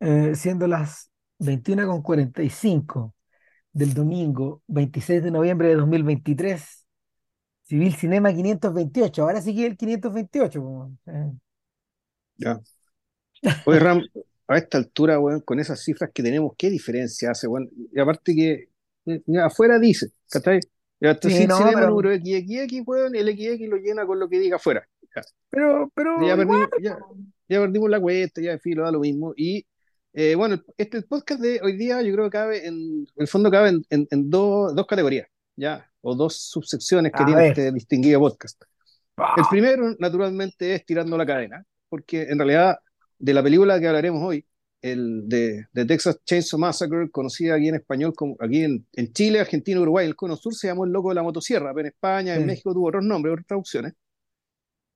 eh, siendo las veintiuna con cuarenta y cinco del domingo 26 de noviembre de 2023, Civil Cinema 528. Ahora sí que el 528. po, eh. Ya. Oye, Ram, a esta altura, weón, con esas cifras que tenemos, ¿qué diferencia hace, weón? Y aparte que mira, afuera dice, ¿cachai? Sí, si no, el pero, número XXX, weón, el XX lo llena con lo que diga afuera. Ya, pero, pero ya perdimos, ya, po. ya perdimos la cuenta, ya, en fin, lo da lo mismo. Y eh, bueno, el- este podcast de hoy día yo creo que cabe en, en el fondo cabe en, en- en dos, dos categorías, ¿ya? O dos subsecciones que A tiene ver. este distinguido podcast. El Ah, primero, naturalmente, es Tirando la cadena, porque en realidad de la película que hablaremos hoy, el de, de Texas Chainsaw Massacre, conocida aquí en español, como, aquí en, en Chile, Argentina, Uruguay, el Cono Sur se llamó El Loco de la Motosierra, pero en España, en sí. México tuvo otros nombres, otras traducciones.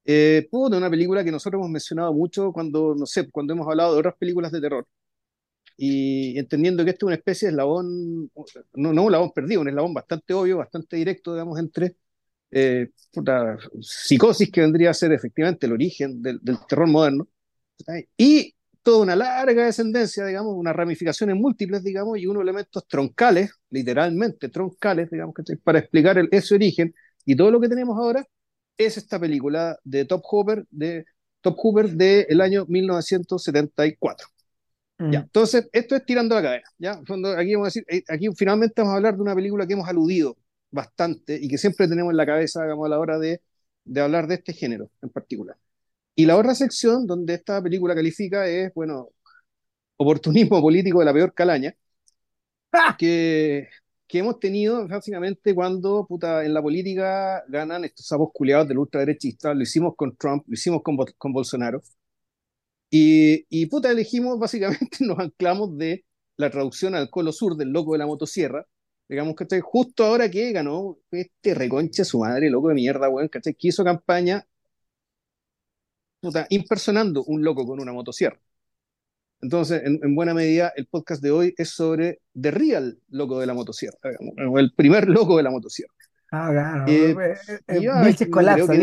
Eh, puta, una película que nosotros hemos mencionado mucho cuando, no sé, cuando hemos hablado de otras películas de terror, y entendiendo que esto es una especie de eslabón, no, no un eslabón perdido, un eslabón bastante obvio, bastante directo, digamos, entre eh, puta, psicosis que vendría a ser efectivamente el origen del, del terror moderno, y toda una larga descendencia, digamos, unas ramificaciones múltiples, digamos, y unos elementos troncales, literalmente troncales, digamos, para explicar el, ese origen y todo lo que tenemos ahora es esta película de Top Hooper de Top Hooper del año 1974. Ya, Mm, entonces, esto es tirando la cadena. ¿ya? Aquí, vamos a decir, eh, aquí finalmente vamos a hablar de una película que hemos aludido bastante y que siempre tenemos en la cabeza digamos, a la hora de, de hablar de este género en particular. Y la otra sección donde esta película califica es, bueno, oportunismo político de la peor calaña ¡Ah! que, que hemos tenido básicamente cuando puta, en la política ganan estos sapos culiados del ultraderechista. Lo hicimos con Trump, lo hicimos con, con Bolsonaro. Y, y puta, elegimos básicamente, nos anclamos de la traducción al Colo Sur del loco de la motosierra. Digamos que justo ahora que ganó este reconche su madre, loco de mierda, weón, ¿cachai? Que hizo campaña, puta, impersonando un loco con una motosierra. Entonces, en, en buena medida, el podcast de hoy es sobre The Real Loco de la Motosierra, digamos, o el primer loco de la motosierra. Ah, claro. Eh, Eh, eh, eh, y ya, Vilches no creo colapsa, que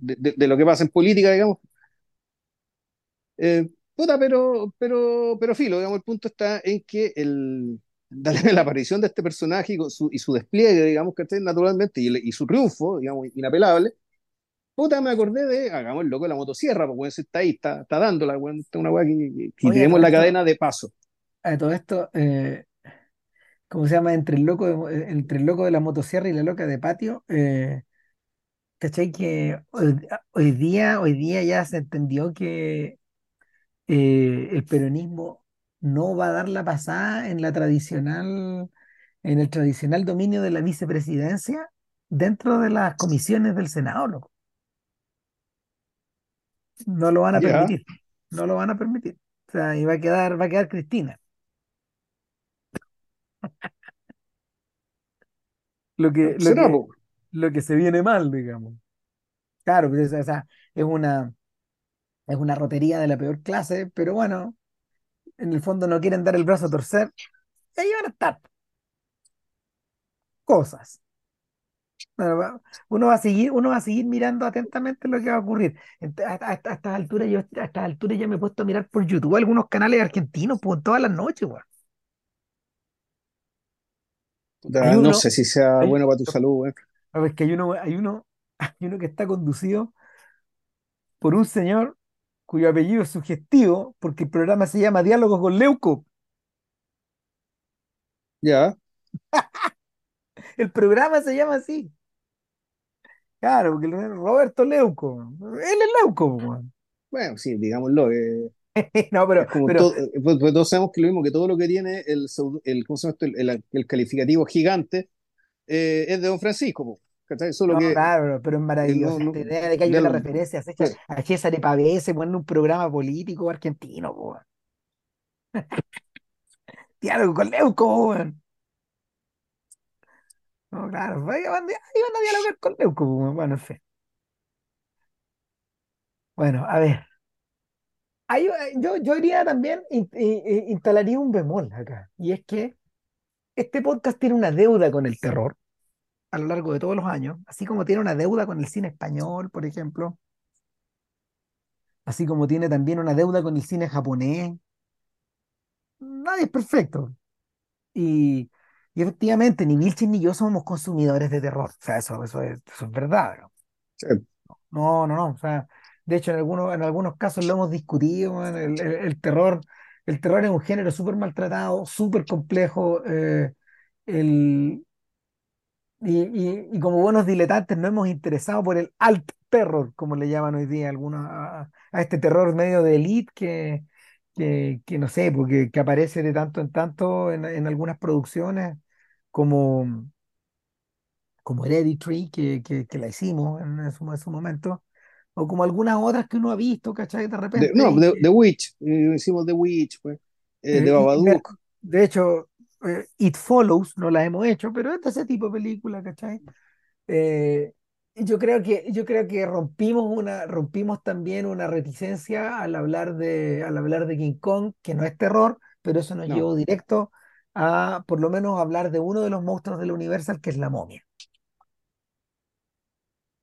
de lo que pasa en política, digamos. Eh, puta, pero, pero, pero filo, digamos, el punto está en que el, la aparición de este personaje y, su, y su despliegue, digamos, que naturalmente, y, el- y su triunfo, digamos, inapelable, puta, me acordé de, hagamos el loco de la motosierra, porque ese está ahí, está, está dándola, weón, está una weá que, que- Oye, todo la esto, cadena de paso. a todo esto, eh, ¿cómo se llama? Entre el loco de, eh, entre el loco de la motosierra y la loca de patio, eh, ¿cachai? Que hoy, hoy día, hoy día ya se entendió que eh, el peronismo no va a dar la pasada en la tradicional, en el tradicional dominio de la vicepresidencia dentro de las comisiones del Senado, loco. No lo van a permitir, no lo van a permitir. O sea, y va a quedar, va a quedar Cristina. Lo que, lo que, po. lo que se viene mal, digamos. Claro, pues, o sea, es una, es una rotería de la peor clase, pero bueno, en el fondo no quieren dar el brazo a torcer, y ahí van a estar cosas. Bueno, uno va a seguir, uno va a seguir mirando atentamente lo que va a ocurrir. A, a- a estas alturas, yo a estas alturas ya me he puesto a mirar por YouTube algunos canales argentinos, pues todas las noches, weón. No uno, sé si sea hay, bueno para tu salud, weón. a ver, que hay uno, hay uno, hay uno que está conducido por un señor cuyo apellido es sugestivo, porque el programa se llama Diálogos con Leuco. Ya, El programa se llama así. Claro, porque Roberto Leuco. Él es Leuco, bueno, sí, digámoslo. eh, No, pero, todo, eh, pues, pues todos sabemos que lo mismo que todo lo que tiene el, el, ¿cómo se llama esto? el, el- el calificativo gigante eh, es de Don Francisco, ¿cachai? Solo no, que claro, pero es eh, no, no, esta idea de que hay una referencia hecha pues, a César Pavese, poniendo un programa político argentino, po. Diálogo con Leuco, weón. No, claro, ahí van a dialogar con Leuco, po. Bueno, en fin. Bueno, a ver. Ahí, eh, yo, yo iría también, in- i- i- instalaría un bemol acá, y es que este podcast tiene una deuda con el terror a lo largo de todos los años, así como tiene una deuda con el cine español, por ejemplo, así como tiene también una deuda con el cine japonés, nadie es perfecto. Y, y efectivamente, ni Vilches ni yo somos consumidores de terror. O sea, eso, eso es, eso es verdad. ¿no? Sí, No, no, no. O sea, de hecho, en algunos, en algunos casos lo hemos discutido. el- el terror, el terror es un género súper maltratado, súper complejo. eh, el, y, y- y como buenos diletantes nos hemos interesado por el alt terror, como le llaman hoy día algunos, a, a este terror medio de elite que, que, que no sé, porque que aparece de tanto en tanto en, en algunas producciones como, como Hereditary, que, que, que la hicimos en, en su, en su momento, o como algunas otras que uno ha visto, ¿cachai? De De- repente, no, The, Witch, eh, hicimos The Witch, pues, eh, eh, me- Babadook. de hecho, eh, It Follows no la hemos hecho, pero es de ese tipo de película, ¿cachai? Eh, yo creo que, yo creo que rompimos una, rompimos también una reticencia al hablar de, al hablar de King Kong, que no es terror, pero eso nos No, llevó directo a, por lo menos, hablar de uno de los monstruos de la Universal, que es la momia.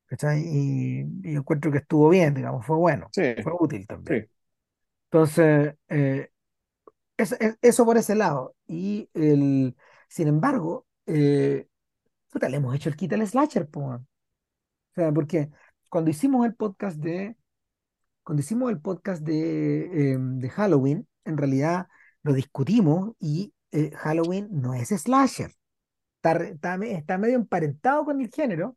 ¿cachai? Y, y yo encuentro que estuvo bien, digamos, fue bueno, sí, fue útil también. sí. Entonces, eh, es- es- eso por ese lado. Y el, sin embargo, eh, le hemos hecho el quita al slasher, po. O sea, porque cuando hicimos el podcast de, cuando hicimos el podcast de, em, de Halloween, en realidad lo discutimos y eh, Halloween no es slasher. Está, está, está medio emparentado con el género,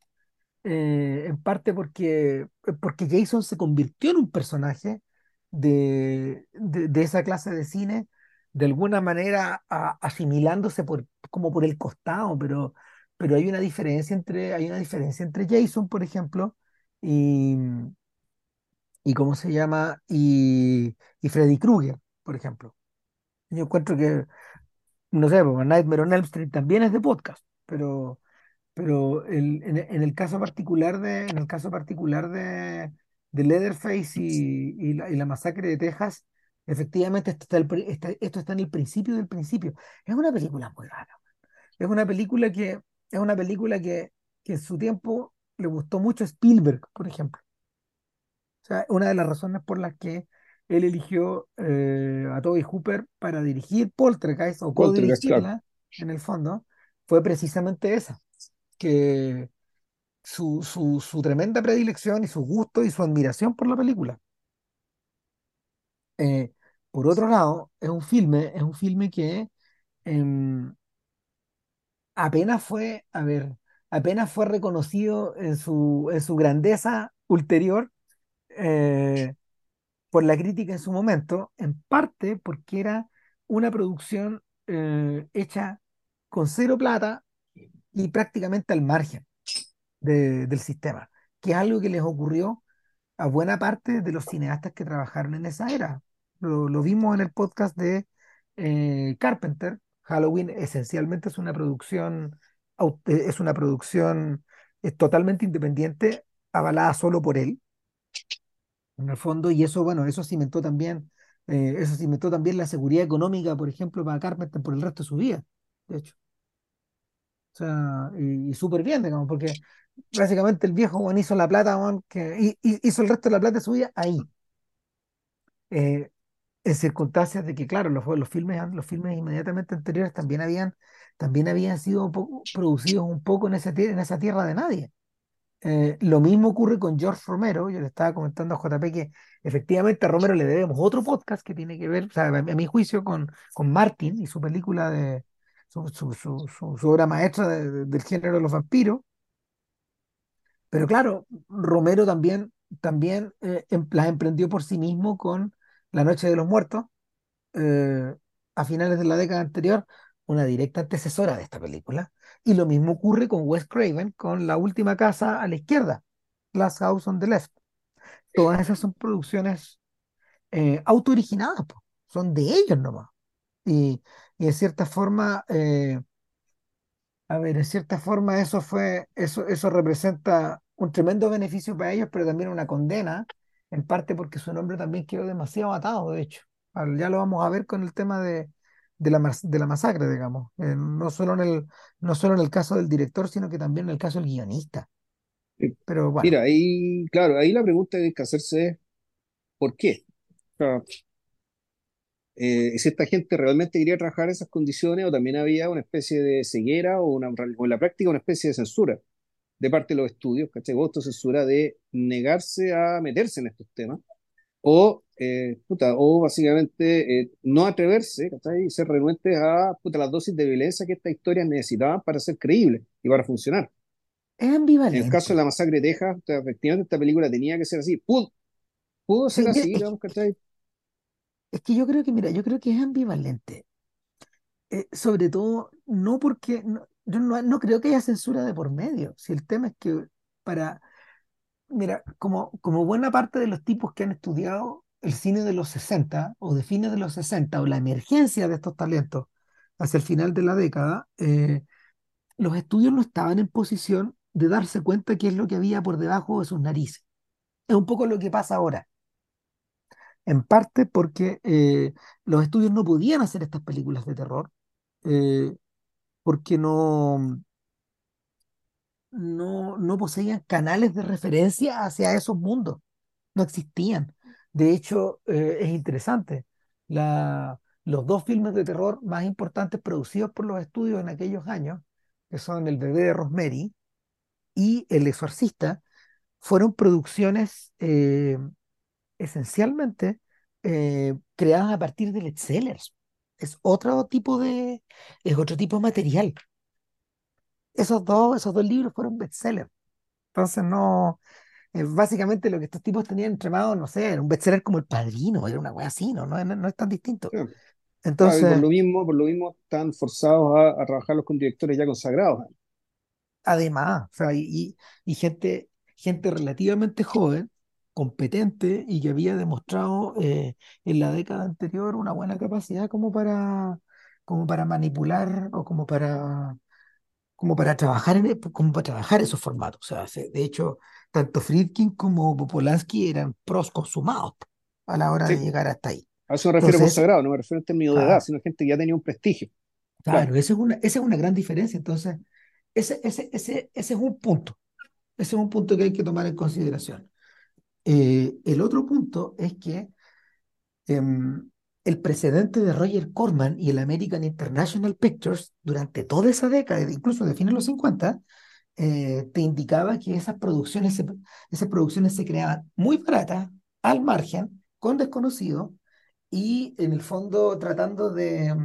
eh, en parte porque, porque Jason se convirtió en un personaje de, de esa clase de cine, de alguna manera a- asimilándose por, como por el costado, pero, pero hay una diferencia entre, hay una diferencia entre Jason, por ejemplo, y, y ¿cómo se llama? Y, y Freddy Krueger, por ejemplo. Yo encuentro que, no sé, pues, Nightmare on Elm Street también es de podcast, pero pero el- en, en el caso particular de, en el caso particular de, de Leatherface y, y la, y la masacre de Texas, efectivamente esto está, el está- esto está en el principio del principio. Es una película muy rara. Es una película que, es una película que, que en su tiempo le gustó mucho a Spielberg, por ejemplo. O sea, una de las razones por las que él eligió eh, a Toby Hooper para dirigir Poltergeist o Poltergeist, claro. co-dirigirla, en el fondo, fue precisamente esa, que su, su, su tremenda predilección y su gusto y su admiración por la película. Eh, por otro lado, es un filme, es un filme que em, apenas fue, a ver, apenas fue reconocido en su, en su grandeza ulterior eh, por la crítica en su momento, en parte porque era una producción eh, hecha con cero plata y prácticamente al margen de- del sistema, que es algo que les ocurrió a buena parte de los cineastas que trabajaron en esa era. Lo, vimos en el podcast de eh, Carpenter. Halloween esencialmente es una producción, eh, es una producción eh, totalmente independiente, avalada solo por él, en el fondo, y eso, bueno, eso cimentó también, eso cimentó también la seguridad económica, por ejemplo, para Carpenter por el resto de su vida, de hecho. O sea, y, y súper bien, digamos, porque básicamente el viejo weón, hizo la plata, que, y- hizo el resto de la plata de su vida ahí. En circunstancias de que, claro, los, los filmes, los filmes inmediatamente anteriores también habían, también habían sido producidos un poco en esa, tie- en esa tierra de nadie. Eh, lo mismo ocurre con George Romero. Yo le estaba comentando a JP que efectivamente a Romero le debemos otro podcast que tiene que ver, o a, mi juicio, con, con Martin y su película de su, su, su, obra maestra de- de- del género de los vampiros. Pero claro, Romero también, también eh, em- las emprendió por sí mismo con La Noche de los Muertos eh, a finales de la década anterior, una directa antecesora de esta película. Y lo mismo ocurre con Wes Craven, con La Última Casa a la Izquierda, Last House on the Left. Todas esas son producciones eh, autooriginadas, po. son de ellos nomás. Y, y en cierta forma, eh, a ver, en cierta forma eso fue, eso, eso representa un tremendo beneficio para ellos, pero también una condena, en parte porque su nombre también quedó demasiado atado, de hecho. Ya lo vamos a ver con el tema de, de la, de la masacre, digamos. Eh, no solo en el, no solo en el caso del director, sino que también en el caso del guionista. Pero bueno, Mira, ahí, claro, ahí la pregunta que hay que hacerse es ¿por qué? O sea, eh, si esta gente realmente quería trabajar en esas condiciones o también había una especie de ceguera o, una, o en la práctica una especie de censura de parte de los estudios, ¿cachai? O censura de negarse a meterse en estos temas o, eh, puta, o básicamente eh, no atreverse, ¿cachai? Y ser renuentes a puta, las dosis de violencia que estas historias necesitaban para ser creíbles y para funcionar. Es En el caso de ambivalente. la masacre de Texas, o sea, efectivamente esta película tenía que ser así. Pudo, pudo ser Sí, así, es, digamos, ¿cachai? es que yo creo que, mira, yo creo que es ambivalente. Eh, sobre todo, no porque, no, yo no, no creo que haya censura de por medio. Si el tema es que para, mira, como, como buena parte de los tipos que han estudiado el cine de los 60 o de fines de los 60 o la emergencia de estos talentos hacia el final de la década, eh, los estudios no estaban en posición de darse cuenta qué es lo que había por debajo de sus narices. Es un poco lo que pasa ahora. En parte porque eh, los estudios no podían hacer estas películas de terror, eh, porque no, no, no poseían canales de referencia hacia esos mundos, no existían. De hecho, eh, es interesante, la, los dos filmes de terror más importantes producidos por los estudios en aquellos años, que son El bebé de Rosemary y El exorcista, fueron producciones eh, esencialmente eh, creadas a partir de bestsellers. Es otro tipo de, es otro tipo de material. Esos dos, esos dos libros fueron bestsellers. Entonces no, eh, básicamente lo que estos tipos tenían entre manos, no sé, era un bestseller como El Padrino, era una wea así, ¿no? No, no, no es tan distinto. Sí. Claro, y por Entonces, lo mismo, por lo mismo están forzados a, a trabajarlos con directores ya consagrados. además, o sea, y, y- y gente, gente relativamente joven, competente y que había demostrado eh, en la década anterior una buena capacidad como para, como para manipular o como para, como para trabajar en, como para trabajar esos formatos. O sea, se- de hecho, tanto Friedkin como Polanski eran pros consumados a la hora de Sí, llegar hasta ahí. a eso me refiero Entonces, consagrado, no me refiero en términos de edad, sino gente que ya tenía un prestigio. Claro, claro, esa es una, esa es una gran diferencia. Entonces, ese, ese, ese, ese es un punto. Ese es un punto que hay que tomar en consideración. Eh, el otro punto es que em, el precedente de Roger Corman y el American International Pictures durante toda esa década, incluso de fines de los 50, eh, te indicaba que esas producciones se, esas producciones se creaban muy baratas, al margen, con desconocidos, y en el fondo tratando de,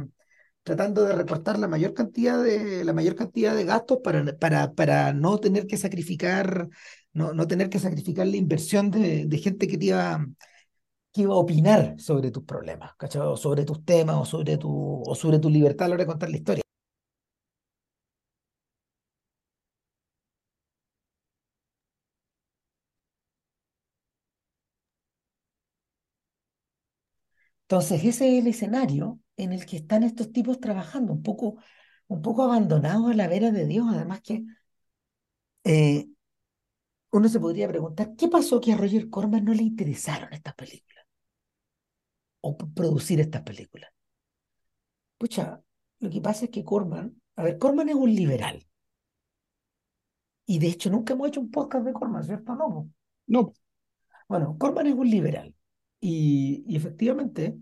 tratando de recortar la mayor cantidad de, la mayor cantidad de gastos para, para, para no tener que sacrificar, no, no tener que sacrificar la inversión de, gente que iba, que iba a opinar sobre tus problemas. O sobre tus temas, o sobre tu, o sobre tu libertad a la hora de contar la historia. Entonces, ese es el escenario en el que están estos tipos trabajando, un poco, un poco abandonados a la vera de Dios. Además que eh, uno se podría preguntar, ¿qué pasó que a Roger Corman no le interesaron estas películas o producir estas películas? Pucha, lo que pasa es que Corman, a ver, Corman es un liberal y de hecho nunca hemos hecho un podcast de Corman, ¿cierto? No. no, Bueno, Corman es un liberal y, y efectivamente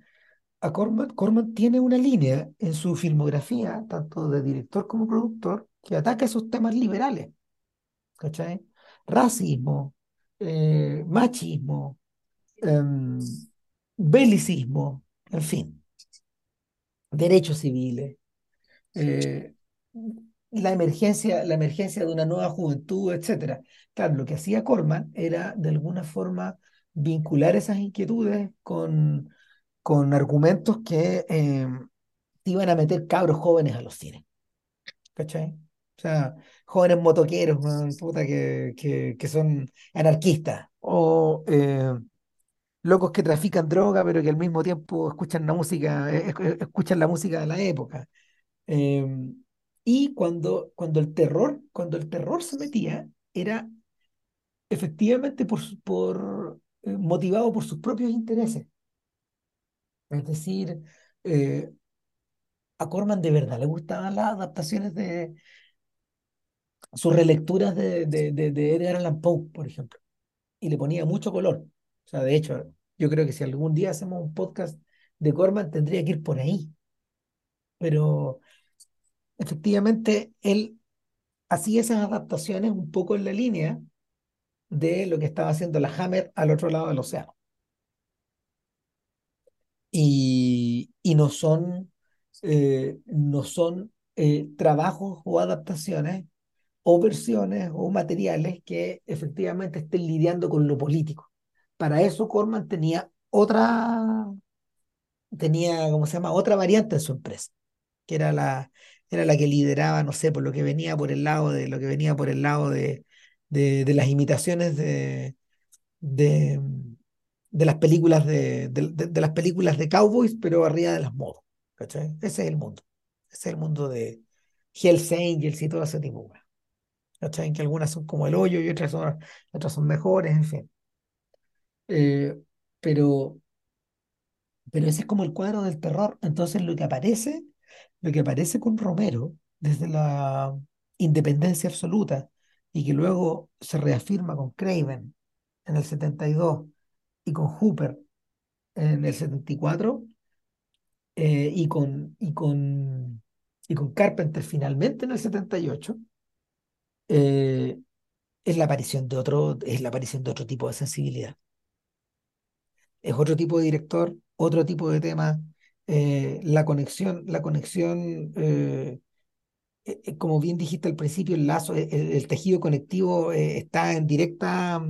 a Corman, Corman tiene una línea en su filmografía, tanto de director como productor, que ataca esos temas liberales, ¿cachai? Racismo, eh, machismo, em, belicismo, en fin, derechos civiles, eh, la emergencia, la emergencia de una nueva juventud, etcétera. Claro, lo que hacía Corman era de alguna forma vincular esas inquietudes con, con argumentos que em, iban a meter cabros jóvenes a los cines, ¿cachai? O sea, jóvenes motoqueros, puta, que, que, que son anarquistas, o eh, locos que trafican droga, pero que al mismo tiempo escuchan la música, eh, esc- escuchan la música de la época. Eh, y cuando, cuando el terror, cuando el terror se metía, era efectivamente por, por, eh, motivado por sus propios intereses. Es decir, eh, a Corman de verdad le gustaban las adaptaciones de, sus relecturas de, de, de, de Edgar Allan Poe, por ejemplo, y le ponía mucho color. O sea, de hecho, yo creo que si algún día hacemos un podcast de Corman tendría que ir por ahí, pero efectivamente él hacía esas adaptaciones un poco en la línea de lo que estaba haciendo la Hammer al otro lado del océano. Y, y no son, eh, no son eh, trabajos o adaptaciones o versiones o materiales que efectivamente estén lidiando con lo político. Para eso Corman tenía otra, tenía, ¿cómo se llama? Otra variante en su empresa, que era la, era la que lideraba, no sé, por lo que venía por el lado de, lo que venía por el lado de, de, las imitaciones de, de, las películas de, de, las películas de cowboys, pero arriba de las. ¿cachai? Ese es el mundo. Ese es el mundo de Hells Angels y todo ese tipo. ¿Cachai? Que algunas son como el hoyo y otras son, otras son mejores, en fin. Eh, pero, pero ese es como el cuadro del terror. Entonces lo que aparece, lo que aparece con Romero desde la independencia absoluta y que luego se reafirma con Craven en el 72 y con Hooper en el 74 eh, y con, y con, y con Carpenter finalmente en el 78 eh, es la aparición de otro, es la aparición de otro tipo de sensibilidad. Es otro tipo de director, otro tipo de tema. eh, la conexión, la conexión, eh, como bien dijiste al principio, el lazo, el, el tejido conectivo está en directa,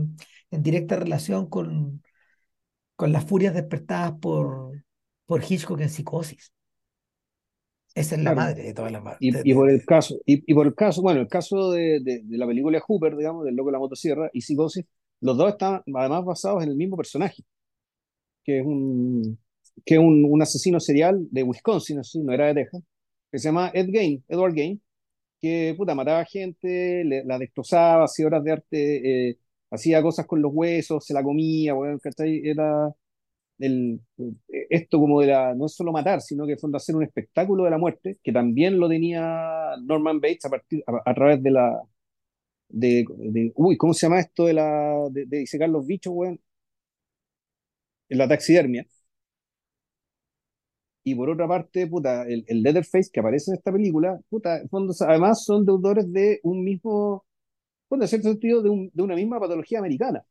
en directa relación con, con las furias despertadas por, por Hitchcock en Psicosis. Esa es la Claro. madre de todas las... ma- Y, y por el caso, y, y por el caso, bueno, el caso de, de, de la película Hooper, digamos, del loco de la motosierra y Psicosis, los dos están además basados en el mismo personaje, que es un, que es un, un asesino serial de Wisconsin, así, no era de Texas, que se llama Ed Gein, Edward Gein, que puta, mataba gente, le- la destrozaba, hacía obras de arte, eh, hacía cosas con los huesos, se la comía, weón, ¿cachai? Era el, eh, esto como de la, no es solo matar, sino que fondo hacer un espectáculo de la muerte, que también lo tenía Norman Bates a partir, a, través de la, de, de- uy, ¿cómo se llama esto de la, de, de disecar los bichos, weón? La taxidermia. Y por otra parte, puta, el, el Leatherface que aparece en esta película, puta, en fondo, además son deudores de un mismo, bueno, en cierto sentido, de, un- de una misma patología americana.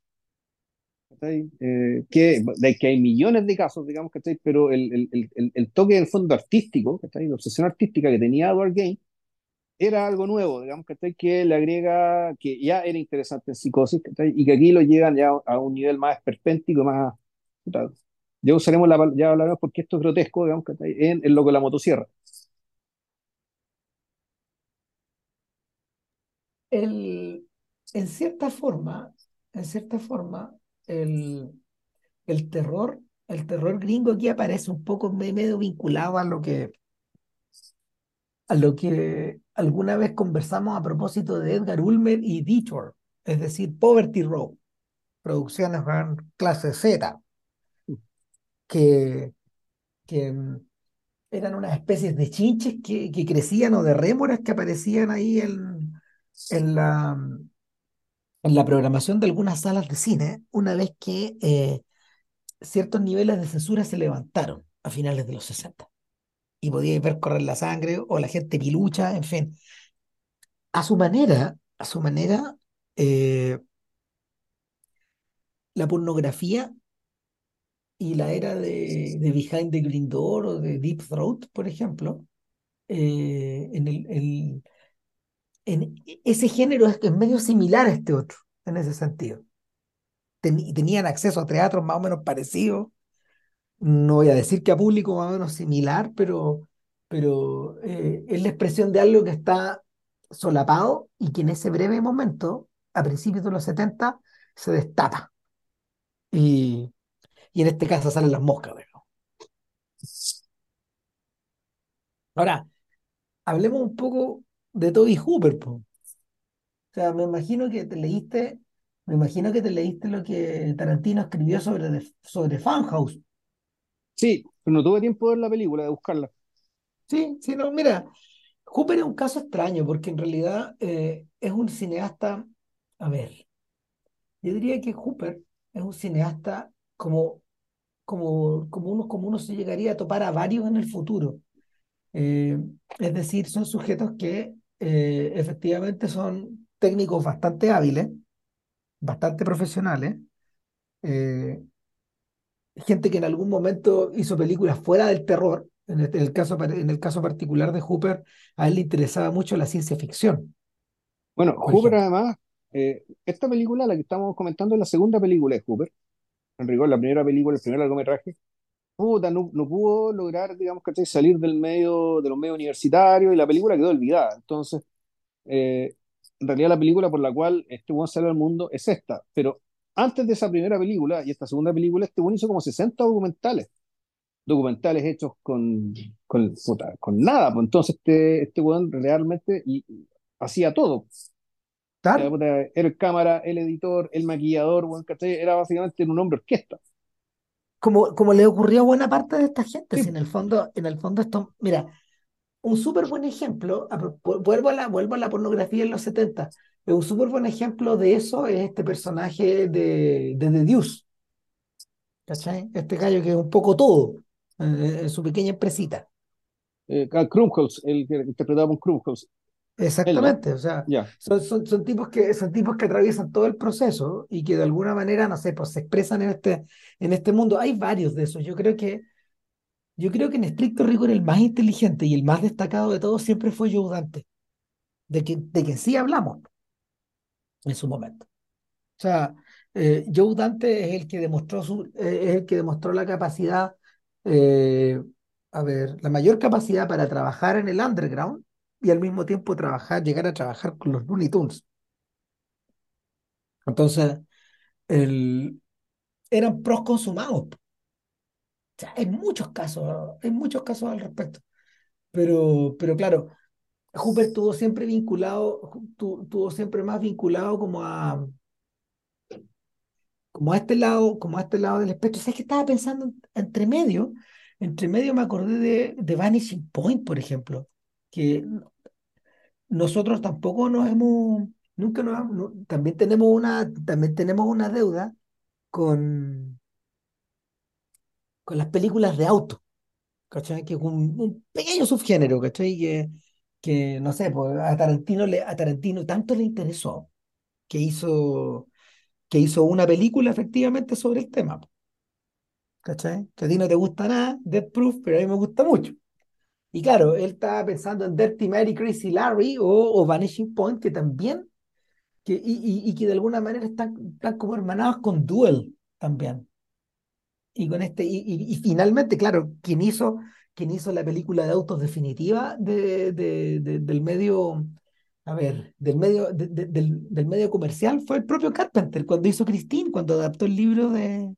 Eh, que, de que hay millones de casos, digamos. Pero el, el, el, toque del fondo artístico. La obsesión artística que tenía Edward Gein era algo nuevo, digamos, ¿cachai? Que le agrega, que ya era interesante en psicosis. Y que aquí lo llevan ya a un nivel más esperpéntico, más... Ya usaremos la, ya hablaremos porque esto es grotesco, digamos, ¿cachai? En El loco de la motosierra. en cierta forma, en cierta forma, el, el terror, el terror gringo aquí aparece un poco me- medio vinculado a lo que, a lo que alguna vez conversamos a propósito de Edgar Ulmer y Detour, es decir, Poverty Row, producciones clase Z, que, que mm, eran unas especies de chinches que, que crecían o de rémoras que aparecían ahí en, en la, en la programación de algunas salas de cine, una vez que eh, ciertos niveles de censura se levantaron a finales de los 60 y podíais ver correr la sangre o la gente pilucha, en fin. A su manera, a su manera, eh, la pornografía y la era de, Behind the Green Door o de Deep Throat, por ejemplo, eh, en el- en ese género es, medio similar a este otro, en ese sentido. Ten- tenían acceso a teatros más o menos parecidos no voy a decir que a público más o menos similar, pero, pero eh, es la expresión de algo que está solapado y que en ese breve momento, a principios de los 70 se destapa. Y, y en este caso salen las moscas. digamos. Ahora, hablemos un poco de Toby Hooper. po. O sea, me imagino que te leíste, me imagino que te leíste lo que Tarantino escribió sobre, The- sobre Funhouse. Sí, pero no tuve tiempo de ver la película, de buscarla. Sí, sí, no, mira, Hooper es un caso extraño porque en realidad eh, es un cineasta, a ver, yo diría que Hooper es un cineasta como como, como uno, como uno se llegaría a topar a varios en el futuro. Eh, es decir, son sujetos que eh, efectivamente son técnicos bastante hábiles, bastante profesionales, eh, gente que en algún momento hizo películas fuera del terror. En el, en el caso, en el caso particular de Hooper, a él le interesaba mucho la ciencia ficción, Bueno, Hooper además, eh, esta película, la que estamos comentando, es la segunda película de Hooper. En rigor, la primera película, el primer largometraje, puta, no, no pudo lograr, digamos, ¿cachai? salir del medio, de los medios universitarios y la película quedó olvidada. Entonces, eh, en realidad la película por la cual este buen salió al mundo es esta. Pero antes de esa primera película y esta segunda película, este buen hizo como 60 documentales. Documentales hechos con, con, puta, con nada. Pues entonces este, este weón realmente y, y hacía todo. Puta, Era el cámara, el editor, el maquillador, weón, ¿cachai? Era básicamente un hombre orquesta. Como, como le ocurrió a buena parte de esta gente, si Sí, en el fondo, en el fondo esto, mira, un súper buen ejemplo, vuelvo a la, vuelvo a la pornografía en los 70, un súper buen ejemplo de eso es este personaje de, de The Deuce, ¿cachai? Este gallo que es un poco todo eh, en su pequeña empresita. eh, Krumholtz, el que interpretaba él, ¿no? Exactamente, o sea, Ya. son, son, son tipos que, son tipos que atraviesan todo el proceso y que de alguna manera, no sé, pues se expresan en este, en este mundo. Hay varios de esos. Yo creo que, yo creo que en estricto rigor el más inteligente y el más destacado de todos siempre fue Joe Dante, de que, de que sí hablamos en su momento. O sea, eh, Joe Dante es el que demostró su, eh, es el que demostró la capacidad, eh, a ver, la mayor capacidad para trabajar en el underground y al mismo tiempo trabajar, llegar a trabajar con los Looney Tunes. Entonces, el, eran pros consumados. O hay muchos casos, hay muchos casos al respecto. Pero, pero claro, Hooper estuvo siempre vinculado, tu- tuvo siempre más vinculado como a, como a este lado, como a este lado del espectro. ¿Sabes qué estaba pensando en- entre medio? Entre medio me acordé de, de Vanishing Point, por ejemplo, que nosotros tampoco nos hemos, nunca nos, no- también tenemos una, también tenemos una deuda con, con las películas de auto, ¿cachai? Que es un, pequeño subgénero, ¿cachai? Que, que no sé, pues a Tarantino Tarantino tanto le interesó que hizo, que hizo una película efectivamente sobre el tema. ¿cachai? Que a ti no te gusta nada, Death Proof, pero a mí me gusta mucho. Y claro, él estaba pensando en Dirty Mary, Crazy Larry o, o Vanishing Point, que también, que, y, y, y que de alguna manera están, están como hermanados con Duel también. Y con este, y, y, finalmente, claro, quien hizo, quien hizo la película de autos definitiva de, de- de- del medio, a ver, del medio, de- de- del, del medio comercial fue el propio Carpenter, cuando hizo Christine, cuando adaptó el libro de,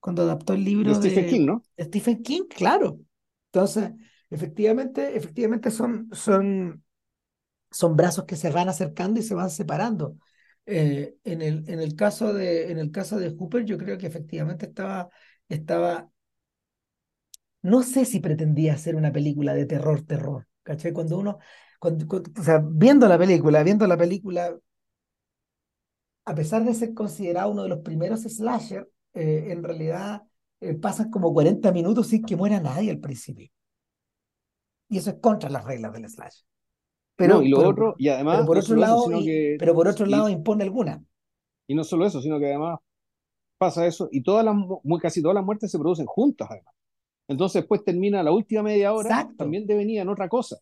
cuando adaptó el De libro Stephen de King, ¿no? Stephen King, claro. Entonces, efectivamente, efectivamente son, son, son brazos que se van acercando y se van separando. Eh, en el, en el caso de, en el caso de Hooper, yo creo que efectivamente estaba, estaba, no sé si pretendía hacer una película de terror, terror, ¿cachai? Cuando uno, cuando- o sea, viendo la película, viendo la película, a pesar de ser considerado uno de los primeros slasher, eh, en realidad eh, pasan como 40 minutos sin que muera nadie al principio. Y eso es contra las reglas del slasher. No, y Pero, lo pero, otro, y pero además, por no otro eso, lado, sino y, que, pero por otro lado impone alguna. y no solo eso, sino que además pasa eso, y todas las, casi todas las muertes se producen juntas, además. Entonces, después termina la última media hora, Exacto. también devenía en otra cosa.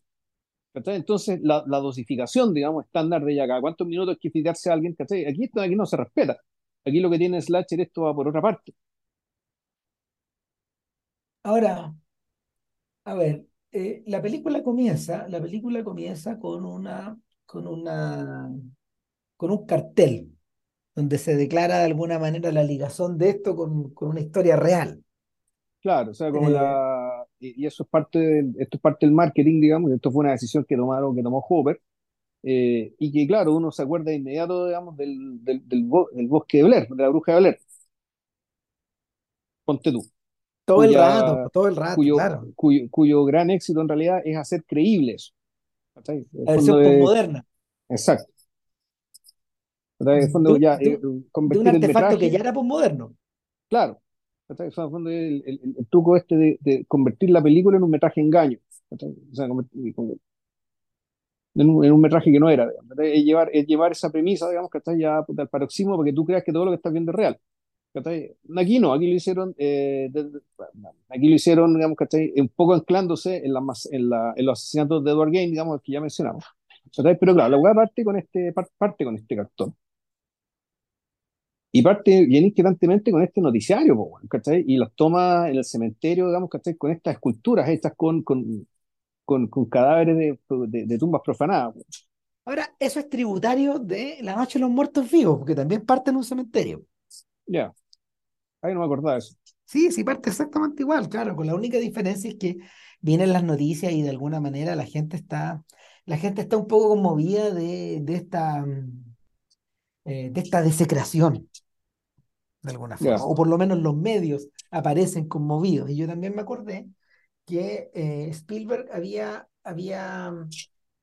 Entonces, la, la dosificación, digamos, estándar de ya cada cuántos minutos hay que fijarse a alguien, ¿cachai? Aquí, esto- aquí no se respeta. Aquí lo que tiene Slasher, esto va por otra parte. Ahora, a ver, eh, la película comienza, la película comienza con una, con una, con un cartel donde se declara de alguna manera la ligación de esto con, con una historia real. Claro, o sea, como Eh, la. Y, y eso es parte del, esto es parte del marketing, digamos, esto fue una decisión que tomaron, que tomó Hooper, eh, y que, claro, uno se acuerda de inmediato, digamos, del, del, del, bo- del bosque de Blair, de la bruja de Blair, ponte tú, todo el rato, todo el rato, cuyo, claro. cuyo, cuyo gran éxito en realidad es hacer creíble eso. ¿cachai? En el La versión de. postmoderna Exacto. ¿cachai? En el de fondo un, ya, de eh, un- de artefacto que ya era postmoderno. claro. O sea, en el fondo el, el- el truco este de, de convertir la película en un metraje engaño. O sea, en un, en un metraje que no era. Es llevar, es llevar esa premisa, digamos, que está ya al paroxismo para que tú creas que todo lo que estás viendo es real. ¿Cachai? Aquí no, aquí lo hicieron, eh, de- de- aquí lo hicieron, digamos, ¿cachai? Un poco anclándose en, la, en, la, en los asesinatos de Edward Gain, digamos, que ya mencionamos. ¿cachai? Pero claro, la weá parte con este, par- parte con este cartón. Y parte bien inquietantemente con este noticiario, ¿cachai? Y las toma en el cementerio, digamos, ¿cachai? Con estas esculturas, estas con, con, con, con cadáveres de, de, de tumbas profanadas. Ahora, eso es tributario de La Noche de los Muertos Vivos, porque también parte en un cementerio. Ya, ahí no me acordaba de eso. Sí, sí, parte exactamente igual, claro, con la única diferencia es que vienen las noticias y de alguna manera la gente está, la gente está un poco conmovida de, de esta, mm, eh, de esta desecración, de alguna forma, o por lo menos los medios aparecen conmovidos. Y yo también me acordé que eh, Spielberg había, había mm,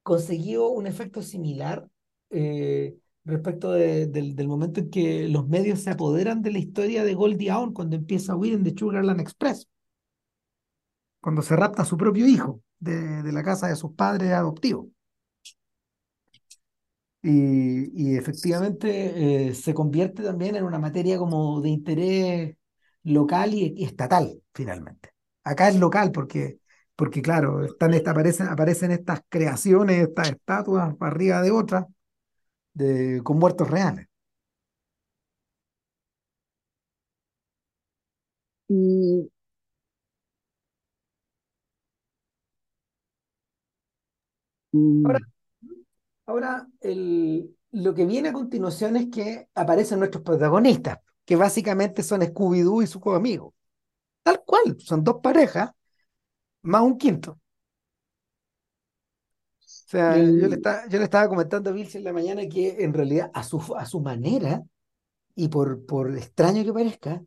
conseguido un efecto similar eh, respecto de- del, momento en que los medios se apoderan de la historia de Goldie Hawn cuando empieza a huir en The Sugarland Express, cuando se rapta a su propio hijo de, la casa de sus padres adoptivos. Y, efectivamente eh, se convierte también en una materia como de interés local y, estatal, finalmente. Acá es local porque, porque claro, están aparecen, aparecen estas creaciones, estas estatuas arriba de otras, de, con muertos reales. Mm, Ahora, ahora el, lo que viene a continuación es que aparecen nuestros protagonistas, que básicamente son Scooby-Doo y sus amigos. Tal cual, son dos parejas más un quinto. O sea, yo le estaba, yo le estaba comentando a Vilce en la mañana que en realidad a su, a su manera, y por, por extraño que parezca,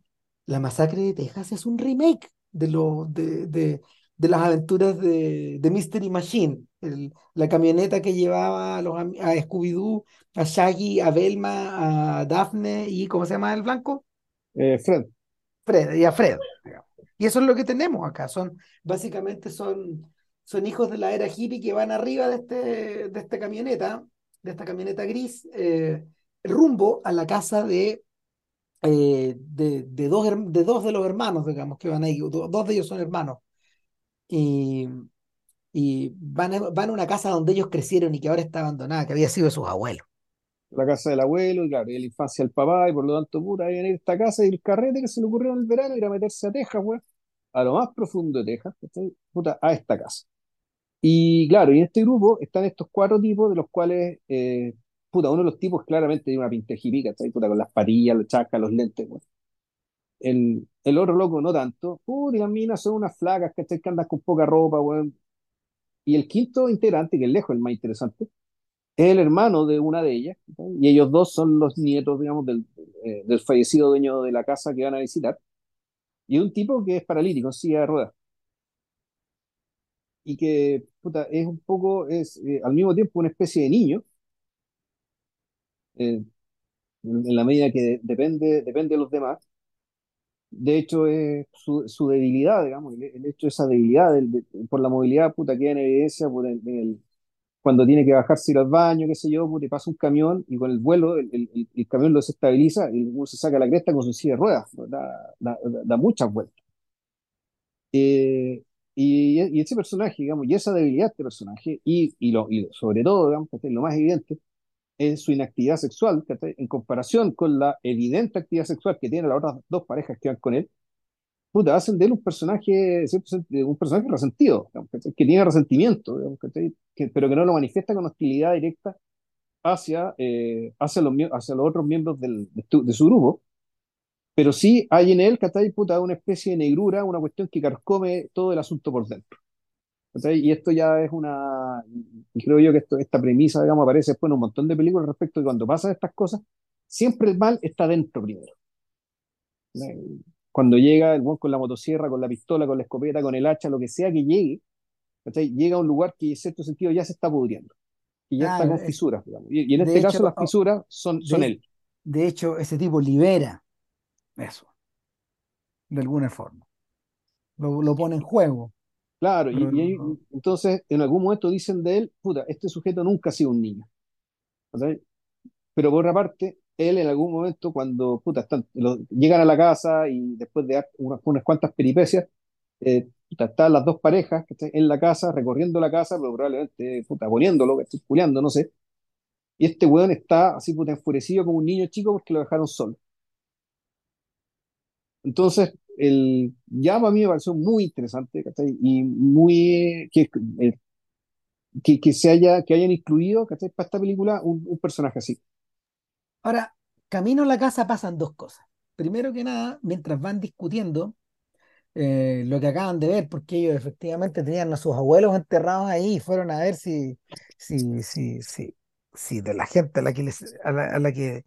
La Masacre de Texas es un remake de, lo, de, de, de las aventuras de, de Mystery Machine, el- la camioneta que llevaba a, los, a Scooby-Doo, a Shaggy, a Velma, a Daphne y ¿cómo se llama el blanco? eh, Fred, Fred y a Fred. Y eso es lo que tenemos acá. Son, básicamente son, son hijos de la era hippie que van arriba de, este, de esta camioneta, de esta camioneta gris, eh, rumbo a la casa de, eh, de, dos, de dos de los hermanos, digamos, que van ahí. Do- Dos de ellos son hermanos. Y, y van a, van a una casa donde ellos crecieron y que ahora está abandonada, que había sido de sus abuelos. la casa del abuelo, y claro, y la infancia del papá, y por lo tanto, puta, ahí en esta casa y el carrete que se le ocurrió en el verano, ir a meterse a Texas, a lo más profundo de Texas. Puta, a esta casa. Y claro, y en este grupo están estos cuatro tipos, de los cuales, eh, puta, uno de los tipos claramente tiene una pinta hippie. Puta, con las patillas, los chacas, los lentes, weón. El, el otro loco no tanto, puta, las minas son unas flacas, ¿cachai? Que andan con poca ropa, weón. Y el quinto integrante, que es lejos el más interesante, es el hermano de una de ellas, ¿cachai? y ellos dos son los nietos, digamos, del, eh, del fallecido dueño de la casa que van a visitar, y un tipo que es paralítico, en silla de ruedas, y que, puta, es un poco, es eh, al mismo tiempo una especie de niño, eh, en en la medida que de- depende, depende de los demás. De hecho, es su, su debilidad, digamos, el, el hecho de esa debilidad del- de- por la movilidad, puta, queda en evidencia por el, el- cuando tiene que bajarse ir al baño, qué sé yo, puta, y pasa un camión y con el vuelo el, camión lo desestabiliza y uno se saca la cresta con su silla de ruedas, da, da- da muchas vueltas. Eh, y, y ese personaje, digamos, y esa debilidad de este personaje, y, y, lo, y sobre todo, digamos, lo más evidente, es su inactividad sexual. En comparación con la evidente actividad sexual que tienen las otras dos parejas que van con él, puta, hacen de él un personaje, un personaje resentido. Que tiene resentimiento, digamos. Que- pero que no lo manifiesta con hostilidad directa hacia, eh, hacia, los, hacia los otros miembros del- de, tu- de su grupo, pero sí hay en él, ¿cachai? Puta, una especie de negrura, una cuestión que carcome todo el asunto por dentro. ¿cachai? Y esto ya es una, y creo yo que esto, esta premisa, digamos, aparece después en un montón de películas respecto de cuando pasan estas cosas, siempre el mal está dentro primero. Cuando llega el buen con la motosierra, con la pistola, con la escopeta, con el hacha, lo que sea que llegue, ¿cachai? Llega a un lugar que en cierto sentido ya se está pudriendo, y ya está Ah, con es- fisuras, digamos. Y, y en este caso hecho, las oh, fisuras son, son de, él. de hecho, ese tipo libera eso. de alguna forma. Lo, lo pone en juego. Claro, y, entonces en algún momento dicen de él, puta, este sujeto nunca ha sido un niño. Pero por otra parte, él en algún momento cuando puta, están, lo- llegan a la casa y después de unas, unas cuantas peripecias, eh, puta, están las dos parejas ¿cachai? en la casa, recorriendo la casa, pero probablemente puta, poniéndolo, culeando, no sé. Y este weón está así puta enfurecido como un niño chico porque lo dejaron solo. Entonces, el, ya para mí me pareció muy interesante, ¿cachai? Y muy, que, eh, que, que se haya, que hayan incluido, ¿cachai? Para esta película un, un personaje así. Ahora, camino a la casa pasan dos cosas. Primero que nada, mientras van discutiendo eh, lo que acaban de ver, porque ellos efectivamente tenían a sus abuelos enterrados ahí y fueron a ver si, si, si, si, si de la gente a la que les, a la, a la que,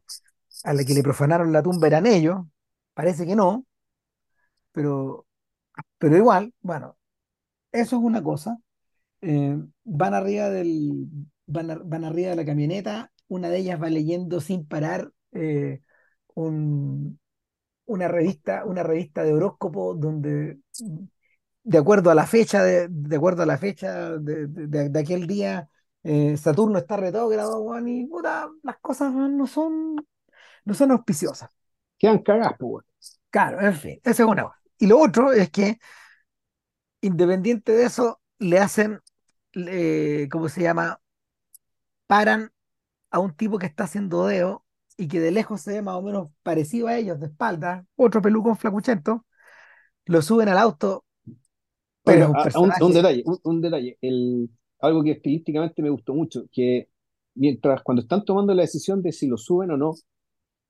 a la que le profanaron la tumba eran ellos. Parece que no, pero, pero igual, bueno, eso es una cosa. Eh, van arriba del, van, van arriba de la camioneta, una de ellas va leyendo sin parar eh, un, una revista, una revista de horóscopo donde de acuerdo a la fecha de, de acuerdo a la fecha de, de- aquel día, eh, Saturno está retrógrado, weón, y puta, las cosas no son, no son auspiciosas. Quedan cagadas, pues. Claro, en fin, esa es una cosa. Y lo otro es que, independiente de eso, le hacen, eh, ¿cómo se llama? Paran a un tipo que está haciendo deo y que de lejos se ve más o menos parecido a ellos, de espalda, otro pelucón flacuchento, lo suben al auto, pero Oiga, un a- detalle, un, un detalle. El, algo que estilísticamente me gustó mucho, que mientras cuando están tomando la decisión de si lo suben o no,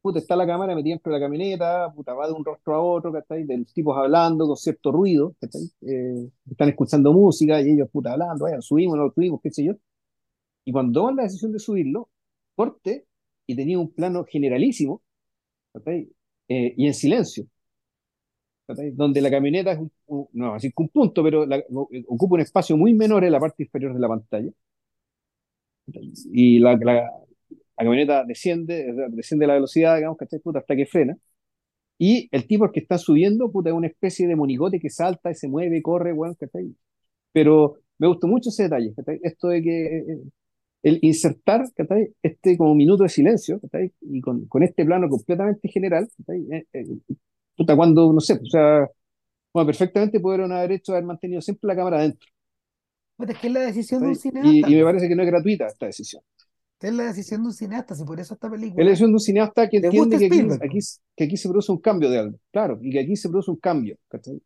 puta, está la cámara metida dentro de la camioneta, puta, va de un rostro a otro, ¿cachai? De los tipos hablando con cierto ruido, ¿cachai? Eh, están escuchando música y ellos, puta, hablando, "Oigan, subimos, no lo subimos, qué sé yo. Y cuando toman la decisión de subirlo, corte, y tenía un plano generalísimo, ¿cachai? Eh, y en silencio. ¿cachai? Donde la camioneta es un, un- no así que un punto, pero la- o- ocupa un espacio muy menor en la parte inferior de la pantalla. Y la, la- la camioneta desciende, desciende la velocidad, digamos, ¿cachai? Puta, hasta que frena. Y el tipo que está subiendo, puta, es una especie de monigote que salta y se mueve, corre, weón, ¿cachai? Pero me gustó mucho ese detalle, ¿cachai? Esto de que eh, el insertar, ¿cachai? Este como minuto de silencio, ¿cachai? Y con, con este plano completamente general, ¿cachai? Eh, eh, puta, cuando, no sé, o sea, bueno, perfectamente pudieron haber hecho, haber mantenido siempre la cámara adentro, Puta, es que es la decisión de un cineasta, Y, y me parece que no es gratuita esta decisión. Es la decisión de un cineasta, si por eso esta Es la película decisión de un cineasta que entiende que aquí, que aquí se produce un cambio de algo, claro, y que aquí se produce un cambio, ¿cachai?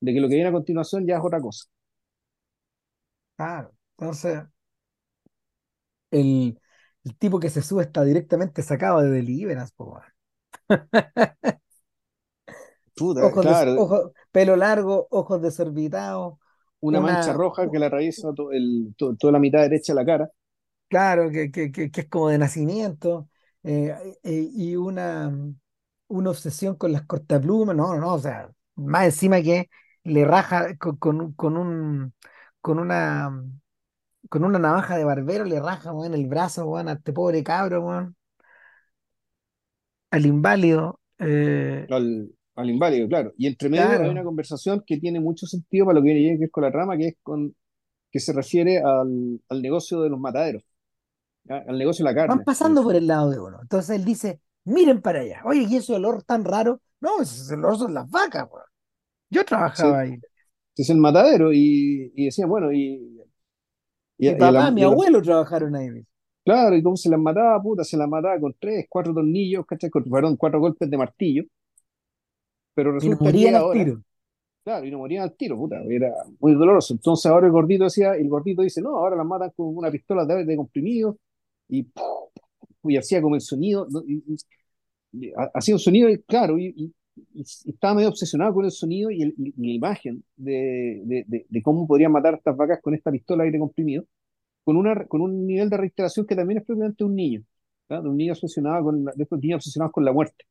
De que lo que viene a continuación ya es otra cosa. Claro. Entonces, el, el tipo que se sube está directamente sacado de Deliverance, po. Puta, Ojos de, claro, pelo largo, ojos desorbitados, una mancha roja que le atraviesa to- el- to- toda la mitad derecha de la cara. Claro, que, que, que, que es como de nacimiento, eh, eh, y una, una obsesión con las cortaplumas, no, no, no, o sea, más encima que le raja con, con, un, con un, con una, con una navaja de barbero, le raja, weón, el brazo, weón, a este pobre cabro, weón, al inválido, eh, al, al inválido, claro. Y entre medio hay una claro, conversación que tiene mucho sentido para lo que viene que ver con la trama, que es con, que se refiere al, al negocio de los mataderos. Al negocio de la van carne, el pasando por el lado de uno. Entonces él dice, miren para allá, oye, ¿y ese olor tan raro? No, ese olor son las vacas, weón. Yo trabajaba ahí. es el matadero y, y decían, bueno, y, y, Mi y papá, la- mi y la- abuelo trabajaron ahí. claro, y cómo se las mataba, puta, se las mataba con tres, cuatro tornillos, ¿cachai? Con, perdón, cuatro golpes de martillo, pero Y no resulta que morían al ahora, tiro. claro, y no morían al tiro, puta, era muy doloroso. Entonces ahora el gordito decía, el gordito dice, no, ahora las matan con una pistola de, de comprimido y, y hacía como el sonido, hacía un sonido, claro, y, estaba medio obsesionado con el sonido y, el- la imagen de, de, de- de cómo podrían matar a estas vacas con esta pistola de aire comprimido, con, una, con un nivel de reiteración que también es propiamente un niño, de un niño obsesionado con, la- de estos niños obsesionados con la muerte.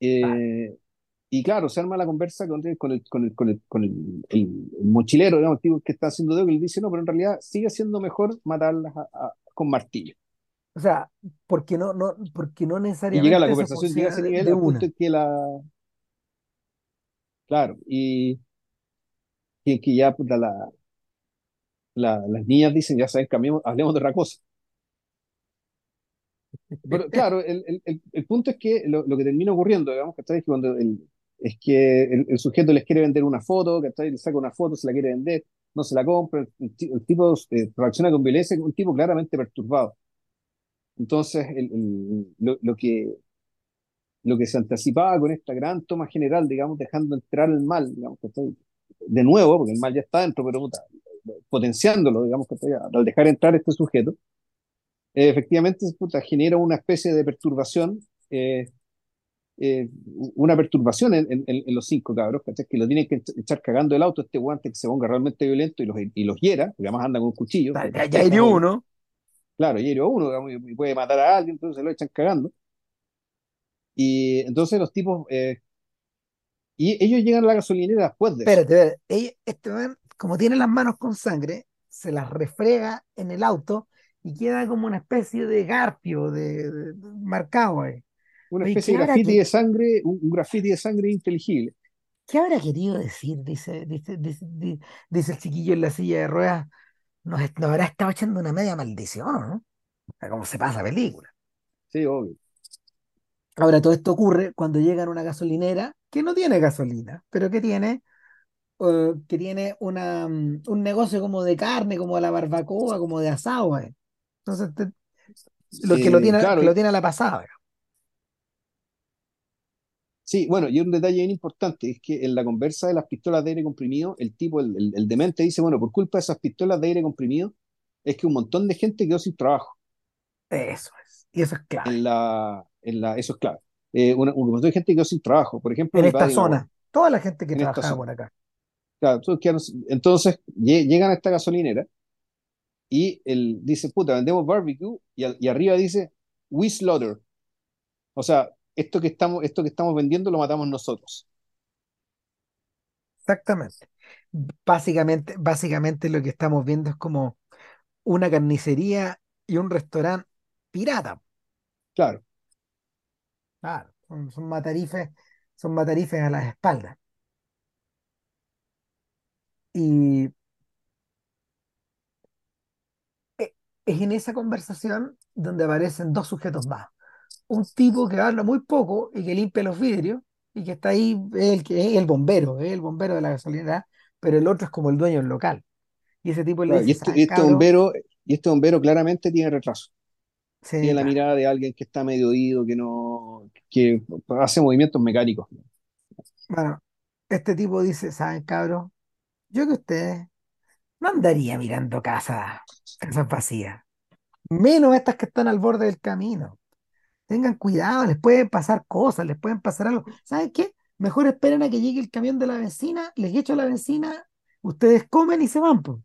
Eh, y claro, se arma la conversa con, con el, con el, con el, con el, mochilero, digamos, tipo que está haciendo dedo, que le dice, no, pero en realidad sigue siendo mejor matarlas a- a- con martillo. O sea, porque no, no, porque no Y llega la necesariamente conversación, llega a ese nivel de al punto una. en que la, claro, y que, que ya puta, la, la- las niñas dicen, ya saben, cambiemos, hablemos de otra cosa. Pero claro, el, el, el, punto es que lo, lo que termina ocurriendo, digamos, que es que cuando el, es que el, el sujeto les quiere vender una foto, que le saca una foto, se la quiere vender, no se la compra, el, el tipo eh, reacciona con violencia, un tipo claramente perturbado. Entonces, el, lo, lo que, lo que se anticipaba con esta gran toma general, digamos, dejando entrar el mal, digamos, ¿cachai? De nuevo, porque el mal ya está dentro, pero potenciándolo, digamos, ¿cachai? Al dejar entrar este sujeto, eh, efectivamente, puta, genera una especie de perturbación, eh, eh, una perturbación en, en- en los cinco cabros, ¿cachai? Que lo tienen que echar cagando el auto, este guante que se ponga realmente violento y los, y los hiera, porque además andan con Ya, con ya, ya hirió uno. Claro, hiere a uno, digamos, y puede matar a alguien, entonces lo echan cagando. Y entonces los tipos, eh, y ellos llegan a la gasolinera después de eso. Espérate, espérate. Este man, como tiene las manos con sangre, se las refrega en el auto y queda como una especie de garfio de, de- de- marcado ahí. Una Oye, especie ¿qué de que, de sangre, un, un grafiti de sangre inteligible. qué habrá querido decir? Dice, dice, dice, di- dice el chiquillo en la silla de ruedas. Nos, nos habrá estado echando una media maldición, ¿o ¿no? Como se pasa película. Sí, obvio. Ahora, todo esto ocurre cuando llegan a una gasolinera que no tiene gasolina, pero que tiene, eh, que tiene una, mm, un negocio como de carne, como de la barbacoa, como de asado. eh. Entonces, te- lo que lo Eh, tiene, que claro, lo tiene a la pasada. Sí, bueno, y un detalle bien importante es que en la conversa de las pistolas de aire comprimido, el tipo, el, el, el demente dice, bueno, por culpa de esas pistolas de aire comprimido, es que un montón de gente quedó sin trabajo. Eso es. Y eso es clave. En la, en la, eso es claro. Eh, una- un montón de gente quedó sin trabajo. Por ejemplo, En esta zona, toda la gente que trabajaba por acá. Claro, entonces lle- llegan a esta gasolinera y él dice, puta, vendemos barbecue y, y arriba dice, we slaughter. O sea, esto que estamos, esto que estamos vendiendo lo matamos nosotros. Exactamente. Básicamente, básicamente lo que estamos viendo es como una carnicería y un restaurante pirata. Claro. Claro, son, son matarifes, son matarifes a las espaldas. Y e- es en esa conversación donde aparecen dos sujetos más. Un tipo que habla muy poco y que limpia los vidrios y que está ahí, es el, que es el bombero, es el bombero de la gasolinera, pero el otro es como el dueño del local. Y ese tipo le Claro, y dice, este, ¿sabes, este cabro? bombero, y este bombero claramente tiene retraso. Sí, Tiene la mirada de alguien que está medio oído, que no, que hace movimientos mecánicos. Bueno, este tipo dice, ¿saben, cabro? Yo que ustedes no andaría mirando casas, casas vacías, menos estas que están al borde del camino. Tengan cuidado, les pueden pasar cosas, les pueden pasar algo. ¿Saben qué? Mejor esperen a que llegue el camión de la vecina, les echo la vecina, ustedes comen y se van, pues.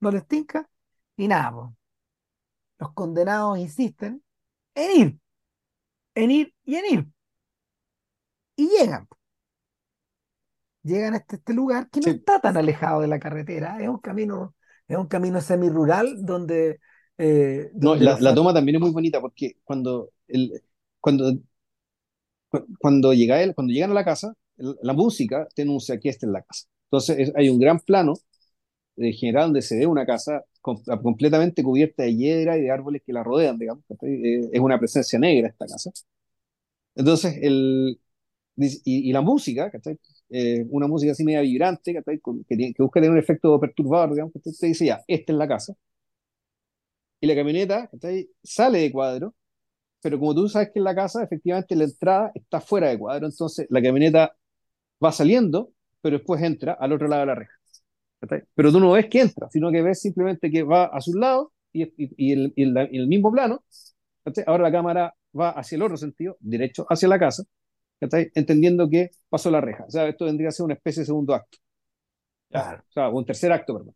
No les tinca y nada, pues. Los condenados insisten en ir, en ir y en ir. Y llegan, po. llegan a este, este lugar que no está tan alejado de la carretera, es un camino, es un camino semirural donde, eh, No, la, toma también es muy bonita porque cuando, el, cuando, cu- cuando, llega él, cuando llegan a la casa, la música te anuncia que esta es la casa. Entonces es- hay un gran plano eh, general donde se ve una casa com- completamente cubierta de hiedra y de árboles que la rodean, digamos. Eh, es una presencia negra esta casa. Entonces, el, Y, y la música. Eh, una música así media vibrante, Que, tiene- que busca tener un efecto perturbador, digamos, que te dice ya, esta es la casa. Y la camioneta. Sale de cuadro, pero como tú sabes que es la casa, efectivamente la entrada está fuera de cuadro, entonces la camioneta va saliendo, pero después entra al otro lado de la reja. Pero tú no ves que entra, sino que ves simplemente que va a su lado y, y, y el, y el- el mismo plano. Ahora la cámara va hacia el otro sentido, derecho hacia la casa. Entendiendo que pasó la reja. O sea, esto vendría a ser una especie de segundo acto. Claro. O sea, un tercer acto, perdón.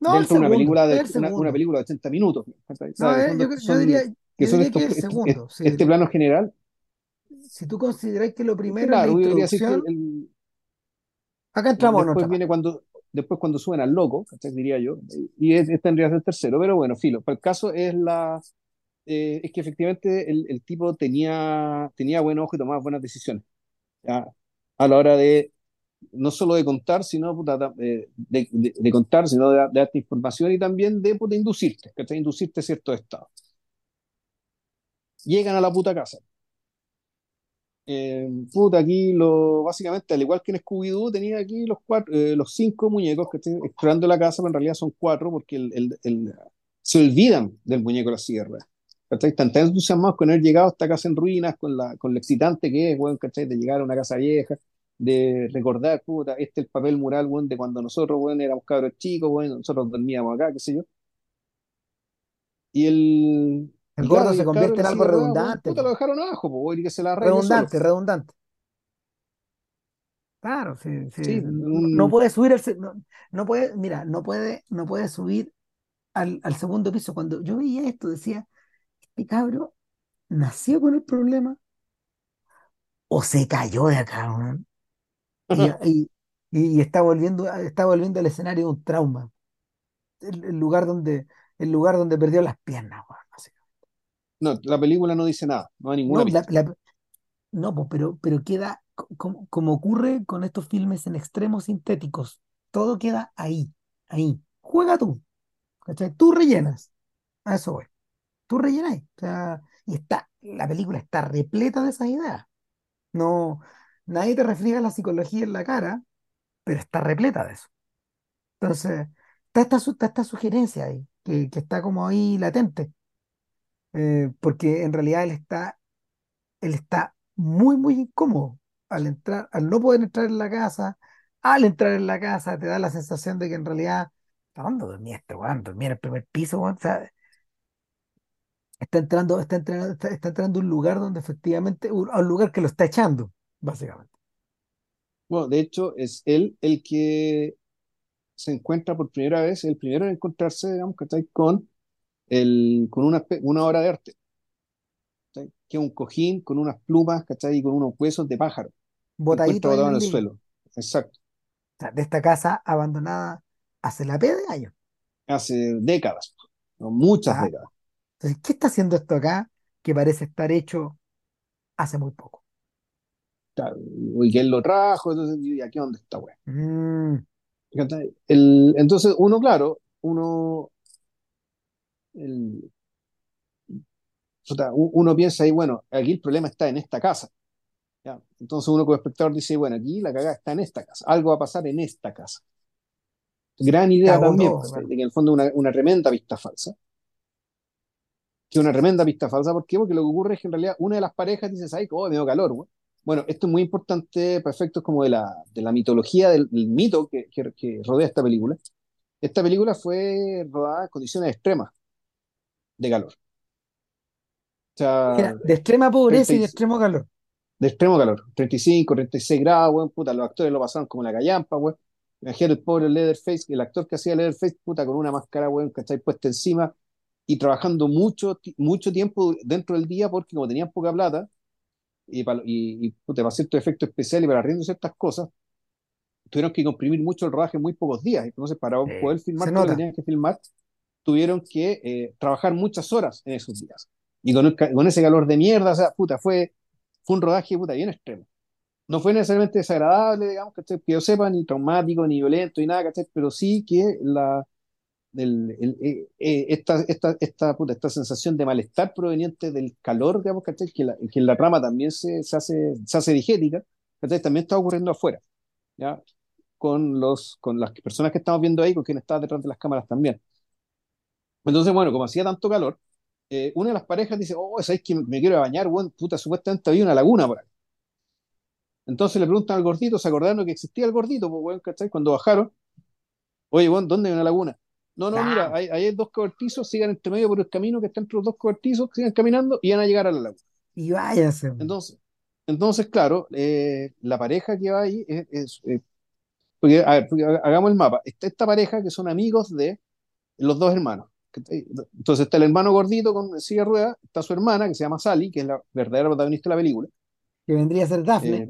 No, el Dentro de una segundo, película de una, una segundo. película de 80 minutos. No, eh, yo, diría, que son que estos, es el segundo. Sí, este plano general. si tú consideras que lo que primero es la claro, que el, introducción, el- acá entramos en después viene cuando, después cuando suben al loco, diría yo, y este tendría que ser el tercero, pero bueno, filo. Para el caso es la eh, es que efectivamente el, el tipo tenía, tenía buen ojo y tomaba buenas decisiones. ¿ya? a la hora de no solo de contar, sino puta, ta- eh, de, de- de contar, sino de, de darte información y también de puta, inducirte, ¿cachai? Inducirte a ciertos estados. Llegan a la puta casa. Eh, puta, aquí lo, básicamente, al igual que en Scooby-Doo, tenía aquí los cuatro, eh, los cinco muñecos que están explorando la casa, pero en realidad son cuatro porque el, el- el- se olvidan del muñeco de la sierra. ¿Cachai? Están tan entusiasmados con haber llegado a esta casa en ruinas, con, la, con lo excitante que es, weón, ¿cachai? De llegar a una casa vieja, de recordar, puta, este es el papel mural, weón, de cuando nosotros, weón, éramos cabros chicos, weón, nosotros dormíamos acá, qué sé yo. Y el, El gordo se el convierte en algo redundante, puta, lo dejaron abajo, pues, que se la. Redundante, redundante. Claro, sí, sí. Sí, No, puede subir al, se- no, no puede, mira, no puede, no puede subir al, al segundo piso. Cuando yo veía esto, decía, este cabro nació con el problema o se cayó de acá? Y, y, y está volviendo, está volviendo al escenario de un trauma. El, el lugar donde, el lugar donde perdió las piernas. No, la película no dice nada, no da ninguna No, la- pista. la- no, pues, pero, pero queda co- como, como ocurre con estos filmes en extremos sintéticos. Todo queda ahí, ahí. Juega tú, ¿cachai? Tú rellenas. A eso voy. Tú rellenas. O sea, y está, la película está repleta de esas ideas. No, nadie te refriega la psicología en la cara, pero está repleta de eso. Entonces, está esta, está esta sugerencia ahí, que, que está como ahí latente. Eh, porque en realidad él está él está muy, muy incómodo al entrar, al no poder entrar en la casa, al entrar en la casa te da la sensación de que en realidad, ¿dónde dormía este weón? Dormía en el primer piso, está entrando, está entrando, está, está entrando un lugar donde efectivamente, a un lugar que lo está echando, básicamente. Bueno, de hecho, es él el que se encuentra por primera vez, el primero en encontrarse, digamos, ¿cachai? Con, el, con una, una obra de arte. Que es un cojín con unas plumas, ¿cachai? Y con unos huesos de pájaro Botadito en botado en el suelo. Exacto. O sea, de esta casa abandonada hace la P de años. Hace décadas, ¿no? Muchas décadas. Entonces, ¿qué está haciendo esto acá que parece estar hecho hace muy poco? Y que él lo trajo, entonces, ¿y aquí dónde está, weón? Mm, entonces, uno, claro, uno, el, uno piensa ahí, bueno, aquí el problema está en esta casa. ¿ya? Entonces uno como espectador dice, bueno, aquí la cagada está en esta casa, algo va a pasar en esta casa. Gran idea cagó también, todo, pues, de hermano. que en el fondo una, una tremenda pista falsa. Que una tremenda pista falsa, ¿por qué? Porque lo que ocurre es que en realidad una de las parejas dice, ay, oh, me dio calor, güey. Bueno, esto es muy importante para efectos como de la, de la mitología, del, del mito que, que, que rodea esta película. Esta película fue rodada en condiciones extremas de calor. O sea, Era de extrema pobreza 30 y de extremo calor. de extremo calor, 35, 36 grados, weón, puta, los actores lo pasaron como la callampa, weón. Imagínate el pobre Leatherface, el actor que hacía Leatherface, puta, con una máscara, weón, ¿cachai? Puesta encima y trabajando mucho, mucho tiempo dentro del día porque como tenían poca plata y, para, y, y, puta, para ciertos efectos especiales y para arriendo ciertas cosas, tuvieron que comprimir mucho el rodaje en muy pocos días. Entonces, para Eh, poder filmar todo lo que tenían que filmar, tuvieron que eh, trabajar muchas horas en esos días. Y con, el con ese calor de mierda, o sea, puta, fue, fue un rodaje, puta, bien extremo. No fue necesariamente desagradable, digamos, ¿cachai? que yo sepa, ni traumático, ni violento, ni nada. Pero sí que la, el- el- eh, eh, esta, esta, esta, puta, esta sensación de malestar proveniente del calor, digamos, ¿cachai? Que, la, que en la trama también se, se hace, se hace digética. También está ocurriendo afuera, ¿ya? Con, los, con las personas que estamos viendo ahí, con quienes están detrás de las cámaras también. Entonces, bueno, como hacía tanto calor, eh, una de las parejas dice, oh, ¿sabes que me quiero bañar, weón? Puta, supuestamente había una laguna por ahí. Entonces le preguntan al gordito, se acordaron que existía el gordito, pues, weón, ¿cachai? Cuando bajaron, oye, weón, ¿dónde hay una laguna? No, no, mira, ahí, hay dos cobertizos, sigan entre medio por el camino que está entre los dos cobertizos, sigan caminando y van a llegar a la laguna. Y váyase. Entonces, entonces claro, eh, la pareja que va ahí es, es, eh, porque, a ver, porque hagamos el mapa. Está esta pareja que son amigos de los dos hermanos. Entonces está el hermano gordito con silla de ruedas, está su hermana que se llama Sally, que es la verdadera protagonista de la película, Que vendría a ser Daphne. eh,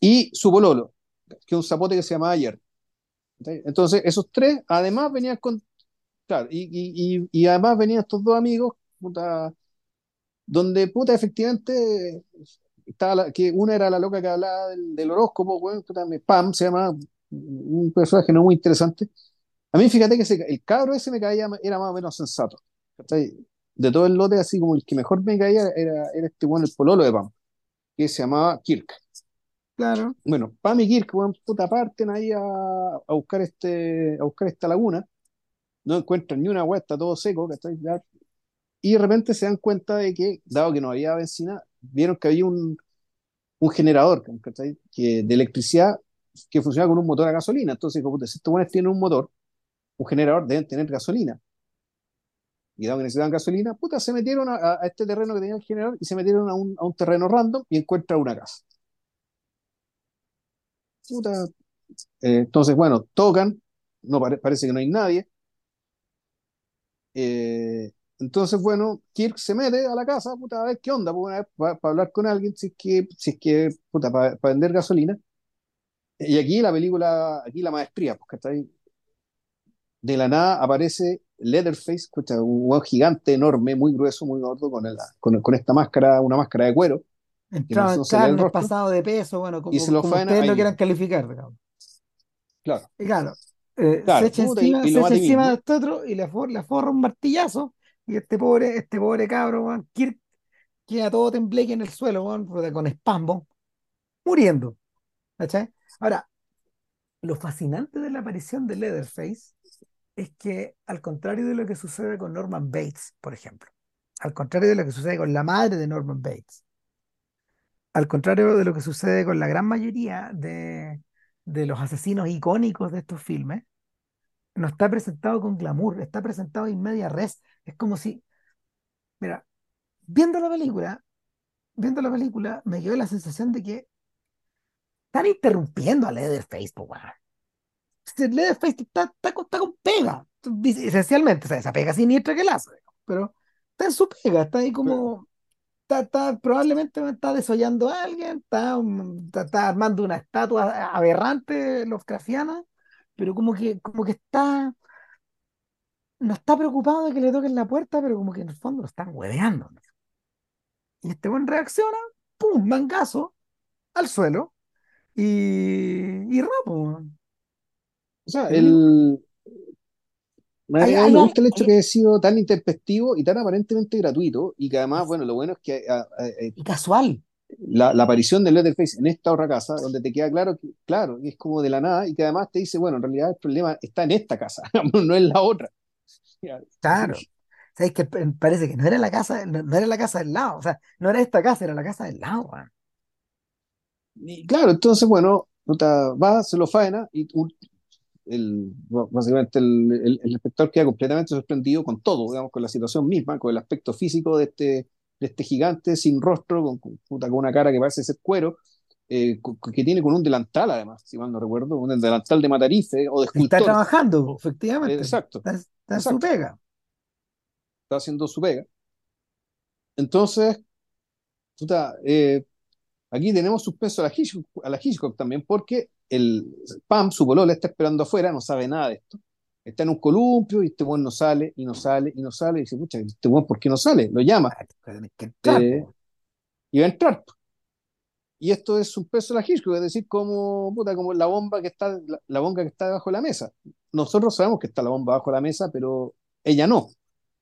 y su pololo, que es un zapote que se llama Ayer. Entonces, esos tres además venían con. Claro, y, y, y, y además venían estos dos amigos, puta, donde, puta, efectivamente, estaba la- que una era la loca que hablaba del, del horóscopo, weón, puta, Pam se llama, un personaje no muy interesante. A mí fíjate que ese- el cabro ese me caía, era más o menos sensato. ¿cachai? De todo el lote, así como el que mejor me caía era, era este bueno, el pololo de Pam, que se llamaba Kirk. Claro, Bueno, Pam y Kirk, weón, puta, parten ahí a, a buscar este, a buscar esta laguna, no encuentran ni una agua, está todo seco, ¿cachai? Y de repente se dan cuenta de que, dado que no había benzina, vieron que había un, un generador, ¿cachai? Que, de electricidad que funcionaba con un motor a gasolina. Entonces, como si estos buenos tienen un motor, un generador, deben tener gasolina. Y dado que necesitaban gasolina, puta, se metieron a, a este terreno que tenía el generador y se metieron a un, a un terreno random y encuentran una casa. Puta, eh, entonces, bueno, tocan, no pare- parece que no hay nadie. Eh, entonces, bueno, Kirk se mete a la casa, puta, a ver qué onda, para hablar con alguien, si es que, si es que, puta, para vender gasolina. Y aquí la película, aquí la maestría, pues, ¿cachai? De la nada aparece Leatherface, escucha, un gigante, enorme, muy grueso, muy gordo, con, el- con, con esta máscara, una máscara de cuero, entraba en no el pasado de peso, bueno, y se como, lo como ustedes ahí lo quieran calificar, digamos. Claro, Y claro, eh, se echa encima, se echa encima de este otro y le, for- le forra un martillazo. Y este pobre, este pobre cabro, Kirk, queda todo tembleque en el suelo, con espasmo, muriendo. Ahora, lo fascinante de la aparición de Leatherface es que, al contrario de lo que sucede con Norman Bates, por ejemplo, al contrario de lo que sucede con la madre de Norman Bates, al contrario de lo que sucede con la gran mayoría de, de los asesinos icónicos de estos filmes, no está presentado con glamour, está presentado en media res. Es como si, mira, viendo la película, viendo la película, me quedó la sensación de que están interrumpiendo a Leatherface, po, Leatherface está, está, con, está con pega, esencialmente, o sea, esa pega siniestra que la hace, pero está en su pega, está ahí como, está, está- probablemente está desollando a alguien, está, um, está, está armando una estatua aberrante Lovecraftiana, pero como que, como que está no está preocupado de que le toquen la puerta, pero como que en el fondo lo están hueveando. ¿no? Y este buen reacciona, ¡pum! mangazo al suelo y, y rapo. O sea, El único, el, A hay, mí hay, me gusta el hecho que haya sido tan intempestivo y tan aparentemente gratuito, y que además, bueno, lo bueno es que a- a- a- y casual. la, la aparición de Leatherface en esta otra casa, donde te queda claro que, claro, es como de la nada, y que además te dice, bueno, en realidad el problema está en esta casa, no en la otra. Claro. ¿Sabes que parece que no era la casa, no, no era la casa del lado, o sea, no era esta casa, era la casa del lado. Y claro, entonces, bueno, va, se lo faena, y un- el, básicamente el, el, el inspector queda completamente sorprendido con todo, digamos, con la situación misma, con el aspecto físico de este, de este gigante sin rostro, con, con, con una cara que parece ser cuero, eh, que tiene con un delantal además, si mal no recuerdo, un delantal de matarife o de Está escultor. trabajando, O- eh, efectivamente, exacto, está, está su pega. está haciendo su pega. Entonces, puta, eh, aquí tenemos suspenso a la Hitchcock, a la Hitchcock también, porque el Pam, su polola, está esperando afuera, no sabe nada de esto. Está en un columpio y este buen no sale, y no sale, y no sale, y dice, pucha, este buen, ¿por qué no sale? Lo llama, Ah, eh, y va a entrar. Y esto es un peso de la Hitchcock, es decir, como, puta, como la bomba que está, la, la bomba que está debajo de la mesa. Nosotros sabemos que está la bomba bajo la mesa, pero ella no.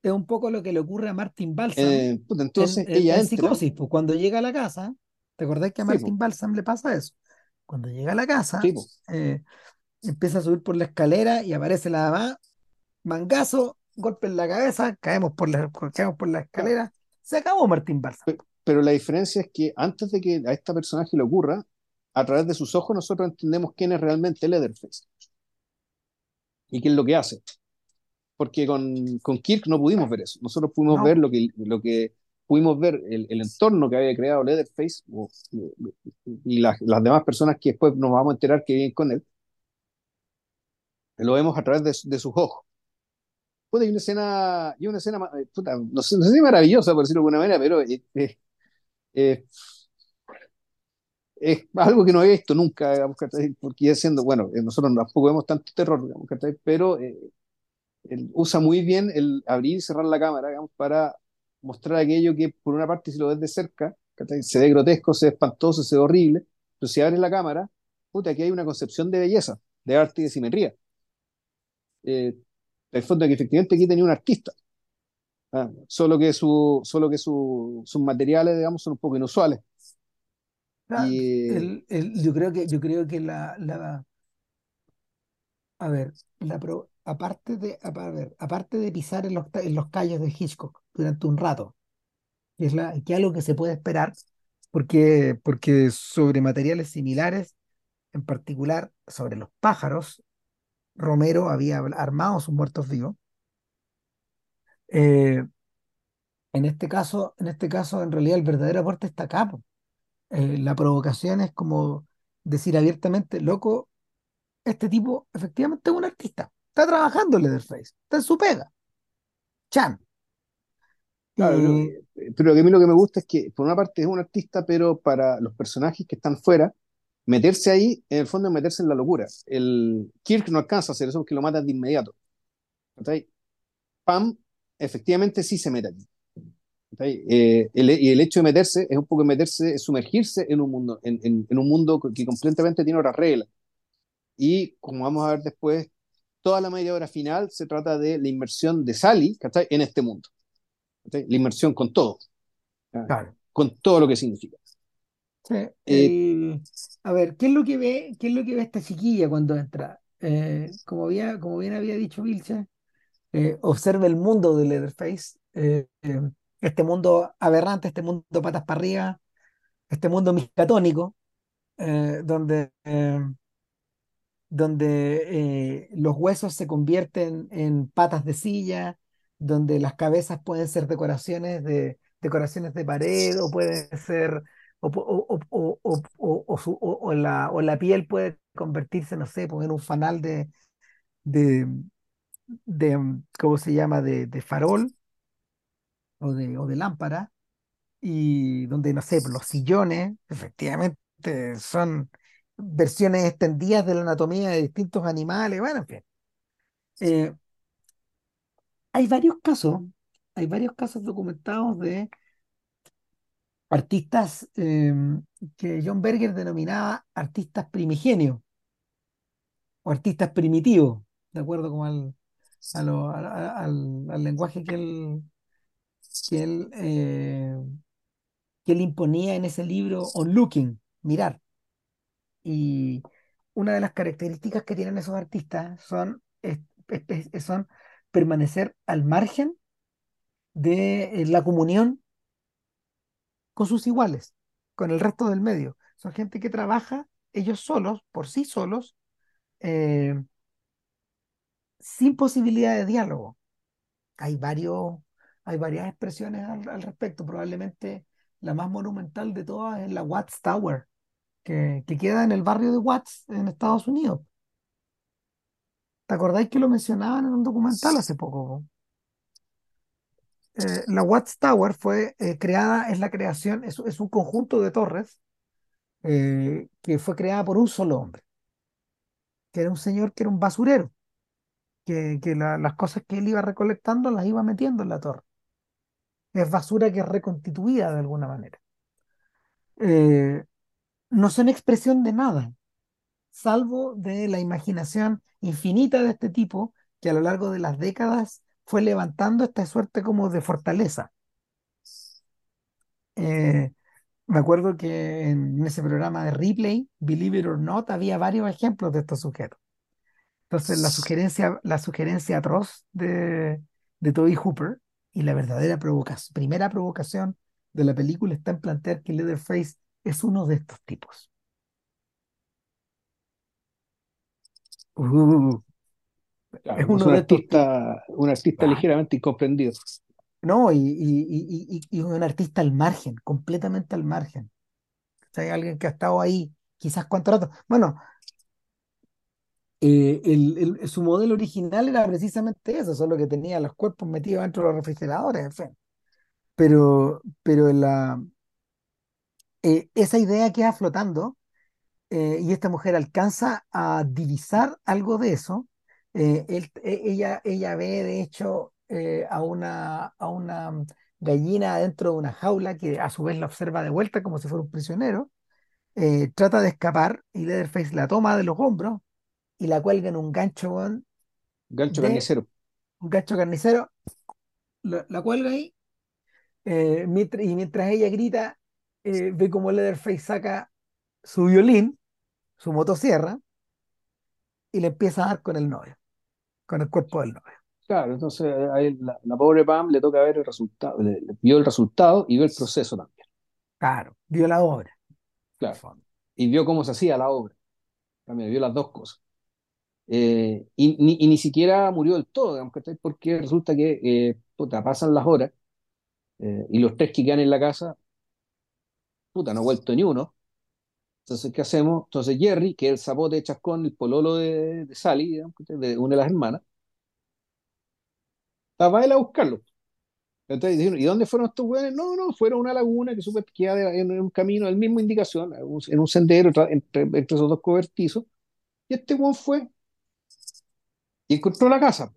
Es un poco lo que le ocurre a Martin Balsam Eh, puta, en, entonces en, ella en entra, Psicosis, pues cuando llega a la casa, ¿te acordás que a sí, po, Martin Balsam le pasa eso? Cuando llega a la casa, sí, po. eh, empieza a subir por la escalera y aparece la mamá, mangazo, golpe en la cabeza, caemos por la, caemos por la escalera, se acabó Martin Balsam. Pe- Pero la diferencia es que antes de que a este personaje le ocurra, a través de sus ojos nosotros entendemos quién es realmente Leatherface y qué es lo que hace. Porque con, con Kirk no pudimos ver eso. Nosotros pudimos No, ver lo que, lo que pudimos ver, el, el entorno que había creado Leatherface o- y las, las demás personas que después nos vamos a enterar que viven con él, lo vemos a través de, de sus ojos. Puta, hay una escena, y una escena, eh, puta, no sé, no sé si maravillosa, por decirlo de alguna manera, pero eh, eh, eh, es algo que no había visto nunca, digamos, porque siendo, bueno, eh, nosotros tampoco vemos tanto terror, digamos, pero eh, él usa muy bien el abrir y cerrar la cámara digamos, para mostrar aquello que por una parte si lo ves de cerca. Se ve grotesco, se ve espantoso, se ve horrible, pero si abres la cámara, puta, aquí hay una concepción de belleza, de arte y de simetría. Eh, el fondo es que efectivamente aquí tenía un artista, ¿ah? solo que, su, solo que su, sus materiales, digamos, son un poco inusuales. Ah, Y el- el- yo creo que, yo creo que la, la, a ver, la pro- aparte de, aparte de pisar en los, en los callos de Hitchcock durante un rato, que es que algo que se puede esperar, porque, porque sobre materiales similares, en particular sobre los pájaros, Romero había armado sus muertos vivos. Eh, en este caso, en este caso, en realidad el verdadero aporte está acá. Eh, la provocación es como decir abiertamente, loco, este tipo efectivamente es un artista. Está trabajando Leatherface, está en su pega. Chan. claro, eh, pero a mí lo que me gusta es que, por una parte, es un artista, pero para los personajes que están fuera, meterse ahí, en el fondo, es meterse en la locura. El Kirk no alcanza a hacer eso porque lo matan de inmediato. Pam, efectivamente, sí se mete aquí. ¿cachai? Eh, el, y el hecho de meterse es un poco meterse, es sumergirse en un mundo, en, en- en un mundo que completamente tiene otras reglas. Y como vamos a ver después, toda la media hora final se trata de la inmersión de Sally, ¿cachai? En este mundo. ¿cachai? La inmersión con todo, claro. con todo lo que significa. Sí, Eh, a ver, ¿qué es lo que ve, qué es lo que ve esta chiquilla cuando entra? Eh, como había, como bien había dicho Vilche, eh, observa el mundo de Leatherface, eh, eh, este mundo aberrante, este mundo patas para arriba, este mundo miscatónico, eh, donde, donde eh, los huesos se convierten en patas de silla, donde las cabezas pueden ser decoraciones de, decoraciones de pared, o pueden ser, o, o, o, su- la, o la piel puede convertirse, no sé, pues, en un fanal de, de, de, ¿cómo se llama?, de, de farol o de, o de lámpara, y donde, no sé, los sillones, efectivamente, son versiones extendidas de la anatomía de distintos animales, bueno, en fin. Eh, hay varios casos, hay varios casos documentados de artistas eh, que John Berger denominaba artistas primigenios o artistas primitivos, de acuerdo con al, al lenguaje que él, que él, eh, que él imponía en ese libro On Looking, mirar. Y una de las características que tienen esos artistas son, es- son permanecer al margen de eh, la comunión con sus iguales, con el resto del medio. Son gente que trabaja ellos solos, por sí solos, eh, sin posibilidad de diálogo. Hay varios, hay varias expresiones al, al respecto. Probablemente la más monumental de todas es la Watts Tower, que, que queda en el barrio de Watts, en Estados Unidos. ¿Te acordáis que lo mencionaban en un documental hace poco? po? Eh, la Watts Tower fue eh, creada, es la creación, es, es un conjunto de torres eh, que fue creada por un solo hombre, que era un señor que era un basurero, que, que la- las cosas que él iba recolectando las iba metiendo en la torre. Es basura que es reconstituida de alguna manera. No son expresión de nada, salvo de la imaginación infinita de este tipo que a lo largo de las décadas fue levantando esta suerte como de fortaleza. Eh, me acuerdo que en ese programa de Replay, Believe It or Not, había varios ejemplos de estos sujetos. Entonces, la sugerencia, la sugerencia atroz de, de Toby Hooper y la verdadera primera provocación de la película está en plantear que Leatherface es uno de estos tipos. Uh, es claro, es uno un de estos artista, un artista ligeramente incomprendido. No, y, y, y, y, un artista al margen, completamente al margen. O sea, alguien que ha estado ahí quizás cuánto rato. Bueno, eh, el, el- su modelo original era precisamente eso, solo que tenía los cuerpos metidos dentro de los refrigeradores, en fin. Pero, pero la, eh, esa idea queda flotando eh, y esta mujer alcanza a divisar algo de eso. Eh, él- e- ella, ella ve, de hecho, eh, a una, a una gallina dentro de una jaula que a su vez la observa de vuelta como si fuera un prisionero. eh, trata de escapar y Leatherface la toma de los hombros y la cuelga en un gancho, weón, Gancho de carnicero. un gancho carnicero, la, la cuelga ahí eh, y mientras ella grita, eh, ve como Leatherface saca su violín, su motosierra, y le empieza a dar con el novio, con el cuerpo del novio. Claro, entonces a él, la, la pobre Pam le toca ver el resultado, le- le vio el resultado y vio el proceso también, Claro, vio la obra, claro. Y vio cómo se hacía la obra, también vio las dos cosas. Eh, y, ni, y ni siquiera murió del todo, digamos. Porque resulta que eh, puta, pasan las horas eh, y los tres que quedan en la casa, puta, no ha vuelto ni uno. Entonces, ¿qué hacemos? Entonces Jerry, que es el zapote de Chascón, el pololo de, de Sally, digamos, de una de las hermanas, va él a buscarlo. Entonces, ¿y dónde fueron estos güeyes? No, no, fueron a una laguna que supe que en un camino, en la misma indicación, en un, en un sendero entre, entre esos dos cobertizos. Y este güey fue y encontró la casa.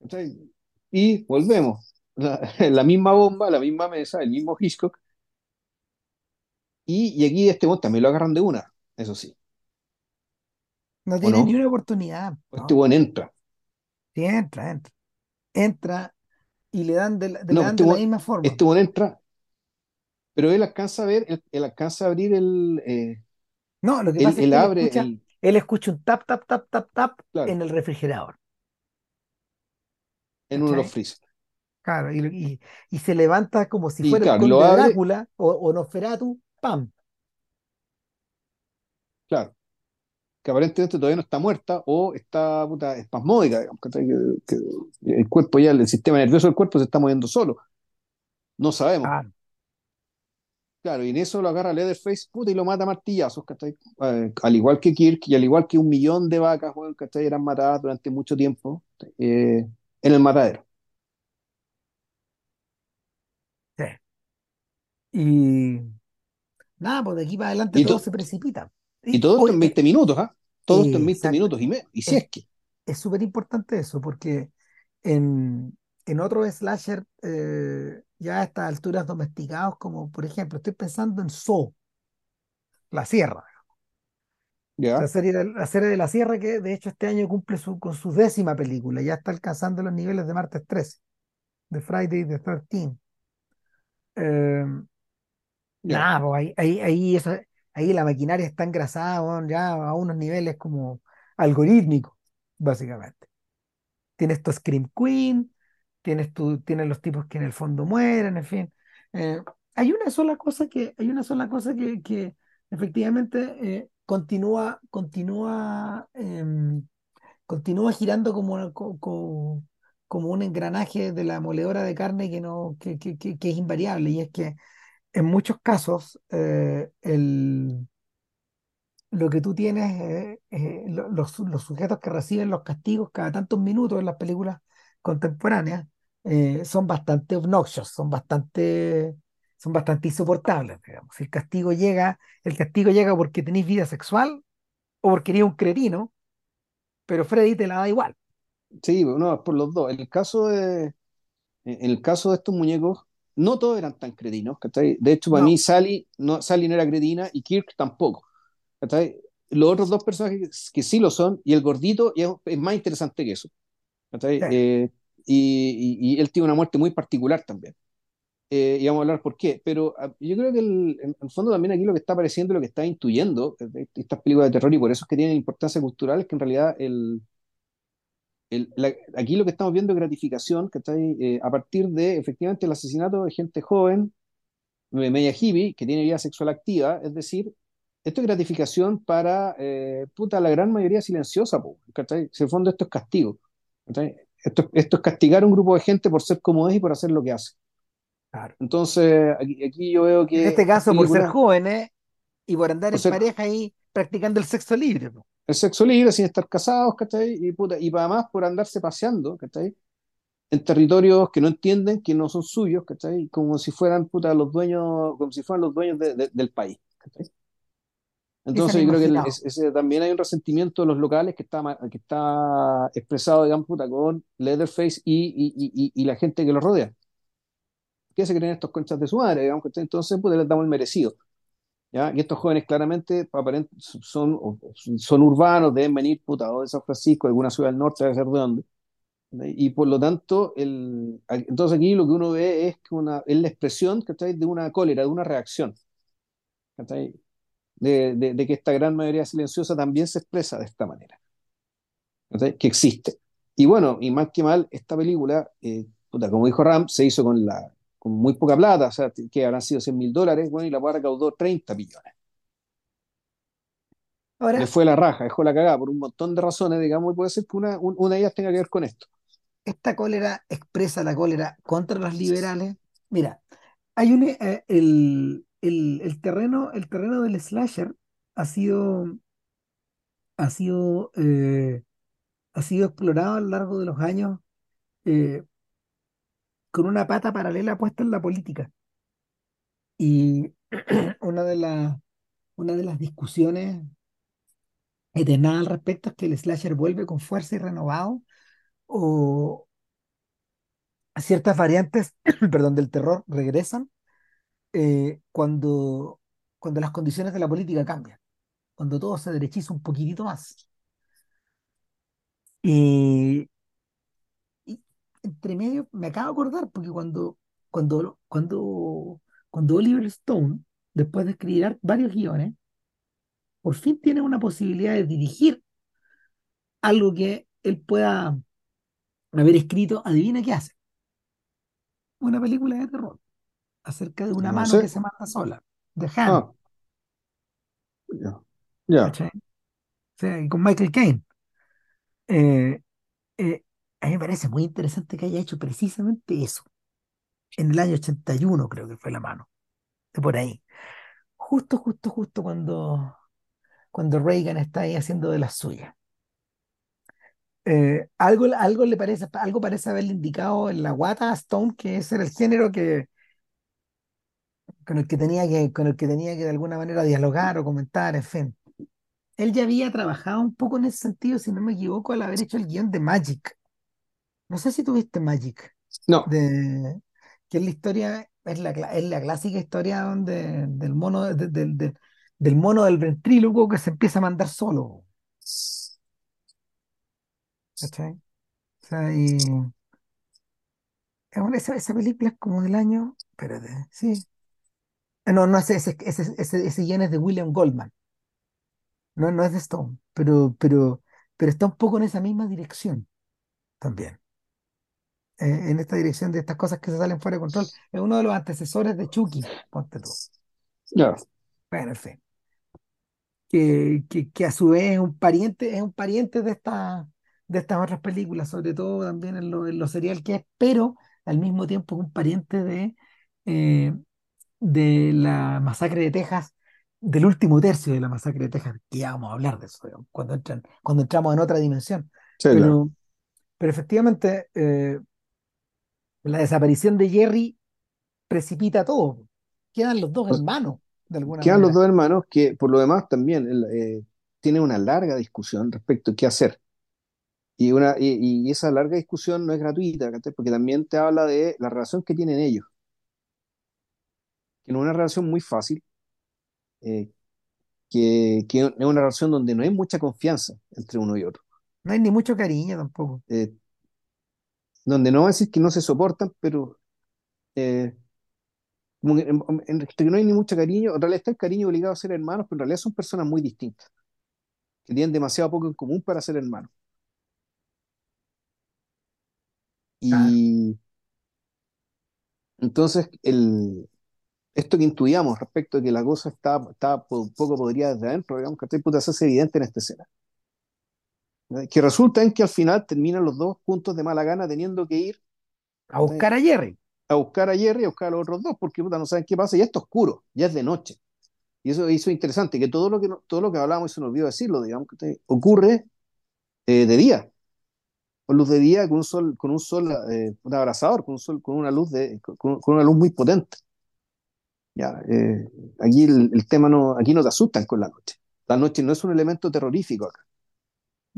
¿cachai? Y volvemos. La, la misma bomba, la misma mesa, el mismo Hitchcock. Y, y aquí este güey también lo agarran de una, eso sí. No ¿O tiene ni una oportunidad, este güey entra. Sí, entra, entra, entra y le dan de la, de- le No, dan este de la misma forma. este güey entra, pero él alcanza a ver, él, él alcanza a abrir el, eh, No, lo que él, pasa es él que él abre escucha, el, él escucha un tap, tap, tap, tap, tap claro, en el refrigerador, en uno de los freezers. Claro, y, y, y se levanta como si Y fuera claro, lo abre, Drácula o, o Nosferatu, ¡pam! claro. que aparentemente todavía no está muerta o está puta, espasmódica, digamos, ¿cachai? que, que el cuerpo ya, el sistema nervioso del cuerpo se está moviendo solo. No sabemos. Claro, Claro, y en eso lo agarra Leatherface, puta, y lo mata a martillazos, ¿cachai? Eh, al igual que Kirk y al igual que un millón de vacas, weón, ¿cachai? Eran matadas durante mucho tiempo eh, en el matadero. sí. Y nada, pues de aquí para adelante todo to- se precipita. y Y todo esto hoy en 20 minutos, ¿ah? Todo esto en 20 exacto, minutos y, me- y si es, es que, es súper importante eso, porque en, en otros slasher eh, ya a estas alturas domesticados, como por ejemplo, estoy pensando en Saw, La Sierra. La serie, de, la serie de la Sierra que de hecho este año cumple su, con su décima película, ya está alcanzando los niveles de martes 13, de Friday the 13. Eh. Nada, pues ahí, ahí, ahí, la maquinaria está engrasada ya a unos niveles como algorítmicos, básicamente. Tienes tu Scream Queen, tienes, tu, tienes los tipos que en el fondo mueren, en fin. Eh, hay una sola cosa que, hay una sola cosa que, que efectivamente eh, continúa, continúa em, continúa girando como, una- co- co- como un engranaje de la moledora de carne que, no, que- que- que es invariable. Y es que en muchos casos eh, el, lo que tú tienes, eh, eh, lo- los, los sujetos que reciben los castigos cada tantos minutos en las películas contemporáneas son bastante obnoxious, son bastante, son bastante insoportables, digamos. El castigo llega, el castigo llega porque tenéis vida sexual o porque eres un cretino, pero Freddy te la da igual. Sí, no, por los dos. El caso de, en el caso de estos muñecos, no todos eran tan cretinos, ¿cachai? De hecho, para mí No, Sally no, Sally no era cretina y Kirk tampoco. ¿cachai? Los otros dos personajes que sí lo son, y el gordito es, es más interesante que eso. ¿cachai? sí, Eh, y, y- y él tiene una muerte muy particular también. Eh, y vamos a hablar por qué. Pero ah, yo creo que el- en el fondo también aquí lo que está apareciendo, lo que está intuyendo eh, estas películas de terror, y por eso es que tienen importancia cultural, es que en realidad el, el- la- aquí lo que estamos viendo es gratificación, ¿cachai? Eh, a partir de efectivamente el asesinato de gente joven, me- media hippie, que tiene vida sexual activa, es decir, esto es gratificación para, eh, puta, la gran mayoría silenciosa, po, ¿cachai? Si en el fondo esto es castigo, ¿cachai? Esto, esto es castigar a un grupo de gente por ser como es y por hacer lo que hace. claro. Entonces, aquí, aquí yo veo En que este estas caso, por ser jóvenes y por andar en ser pareja ahí practicando el sexo libre. po. El sexo libre, sin estar casados, ¿cachai? Y, puta, y además por andarse paseando, ¿cachai? En territorios que no entienden, que no son suyos, ¿cachai? Como si fueran, puta, los dueños, como si fueran los dueños de- de- del país, Entonces yo creo que es- también hay un resentimiento de los locales que está, que está expresado, digamos, puta, con Leatherface y, y, y, la gente que lo rodea. qué se creen estos conchas de su madre? Digamos. Entonces, pues les damos el merecido. ¿Ya? Y estos jóvenes claramente son, son urbanos, deben venir puta, o de San Francisco, de alguna ciudad del norte, debe ser de dónde. Y por lo tanto, el, entonces aquí lo que uno ve es, que una, es la expresión ¿cachai? de una cólera, de una reacción. ¿cachai? De, de, de que esta gran mayoría silenciosa también se expresa de esta manera, ¿cachai? que existe. Y bueno, y más que mal, esta película, eh, puta, como dijo Ram, se hizo con, la, muy poca plata, o sea, que habrán sido 100 mil dólares, bueno, y la weá recaudó 30 millones. Le Ahora, fue la raja, dejó la cagada por un montón de razones, digamos, y puede ser que una, un- una de ellas tenga que ver con esto. esta cólera expresa la cólera contra los liberales. Mira, hay un, eh, el, el, el terreno, el terreno del slasher ha sido, ha sido, eh, ha sido explorado a lo largo de los años eh, con una pata paralela puesta en la política. Y una de las, una de las discusiones eternas al respecto es que el slasher vuelve con fuerza y renovado o ciertas variantes, perdón, del terror regresan eh, cuando, cuando las condiciones de la política cambian, cuando todo se derechiza un poquitito más. Y entre medio me acabo de acordar, porque cuando, cuando, cuando, cuando Oliver Stone, después de escribir varios guiones, por fin tiene una posibilidad de dirigir algo que él pueda haber escrito, adivina qué hace. Una película de terror acerca de una No mano que se mata sola, Hand, Ah, ya. Ya. con Michael Caine. Eh, eh, a mí me parece muy interesante que haya hecho precisamente eso. En el año 81 creo que fue la mano, de por ahí. Justo, justo, justo cuando, cuando Reagan está ahí haciendo de las suyas. Eh, algo, algo le parece, algo parece haberle indicado en la guata a Stone que ese era el género que, con el que tenía que, con el que tenía que de alguna manera dialogar o comentar, en fin. Él ya había trabajado un poco en ese sentido, si no me equivoco, al haber hecho el guion de Magic. No sé si tuviste Magic. No. de que es la historia, es la, es la clásica historia donde, del mono, de- del mono del ventrílocuo que se empieza a mandar solo, ¿cachai? O sea, y esa, esa película es como del año, espérate, sí. Ah, No, no, ese, ese, ese, ese, ese guion es de William Goldman, no, no es de Stone, pero, pero, pero está un poco en esa misma dirección también, eh, en esta dirección de estas cosas que se salen fuera de control. Es uno de los antecesores de Chucky, ponte tú. Ya. Bueno, en fin. que, que, que a su vez es un pariente, es un pariente de esta, de estas otras películas, sobre todo también en lo, en lo serial que es, pero al mismo tiempo es un pariente de, eh, de la masacre de Texas, del último tercio de la masacre de Texas, que ya vamos a hablar de eso, digamos, cuando entran, cuando entramos en otra dimensión. Sí, claro. Pero, pero efectivamente, eh, la desaparición de Jerry precipita todo. Quedan los dos O- hermanos, de alguna Quedan los dos hermanos que, por lo demás, también eh, tienen una larga discusión respecto a qué hacer. Y, una, y, y esa larga discusión no es gratuita. Porque también te habla de la relación que tienen ellos, que no es una relación muy fácil, eh, que, que es una relación donde no hay mucha confianza entre uno y otro, No hay ni mucho cariño tampoco. eh, donde no va a decir que no se soportan, pero eh, como que en- en- que no hay ni mucho cariño, en realidad está el cariño obligado a ser hermanos, pero en realidad son personas muy distintas, que tienen demasiado poco en común para ser hermanos. Claro. Y entonces, el, esto que intuíamos respecto de que la cosa está, está poco podrida desde adentro, digamos, que puta, se hace evidente en esta escena. ¿Eh? Que resulta en que al final terminan los dos juntos de mala gana teniendo que ir A buscar a Jerry. a buscar a Jerry y a buscar a los otros dos, porque puta, no saben qué pasa, y esto es oscuro, ya es de noche. Y eso, es interesante, que todo lo que, no- todo lo que hablábamos, se nos olvidó decirlo, digamos, que ocurre eh, de día, con luz de día, con un sol, con un sol eh, un abrasador, con un sol, con una luz de, con, con una luz muy potente. Ya, eh, aquí el, el tema no, aquí no te asustan con la noche. La noche no es un elemento terrorífico acá.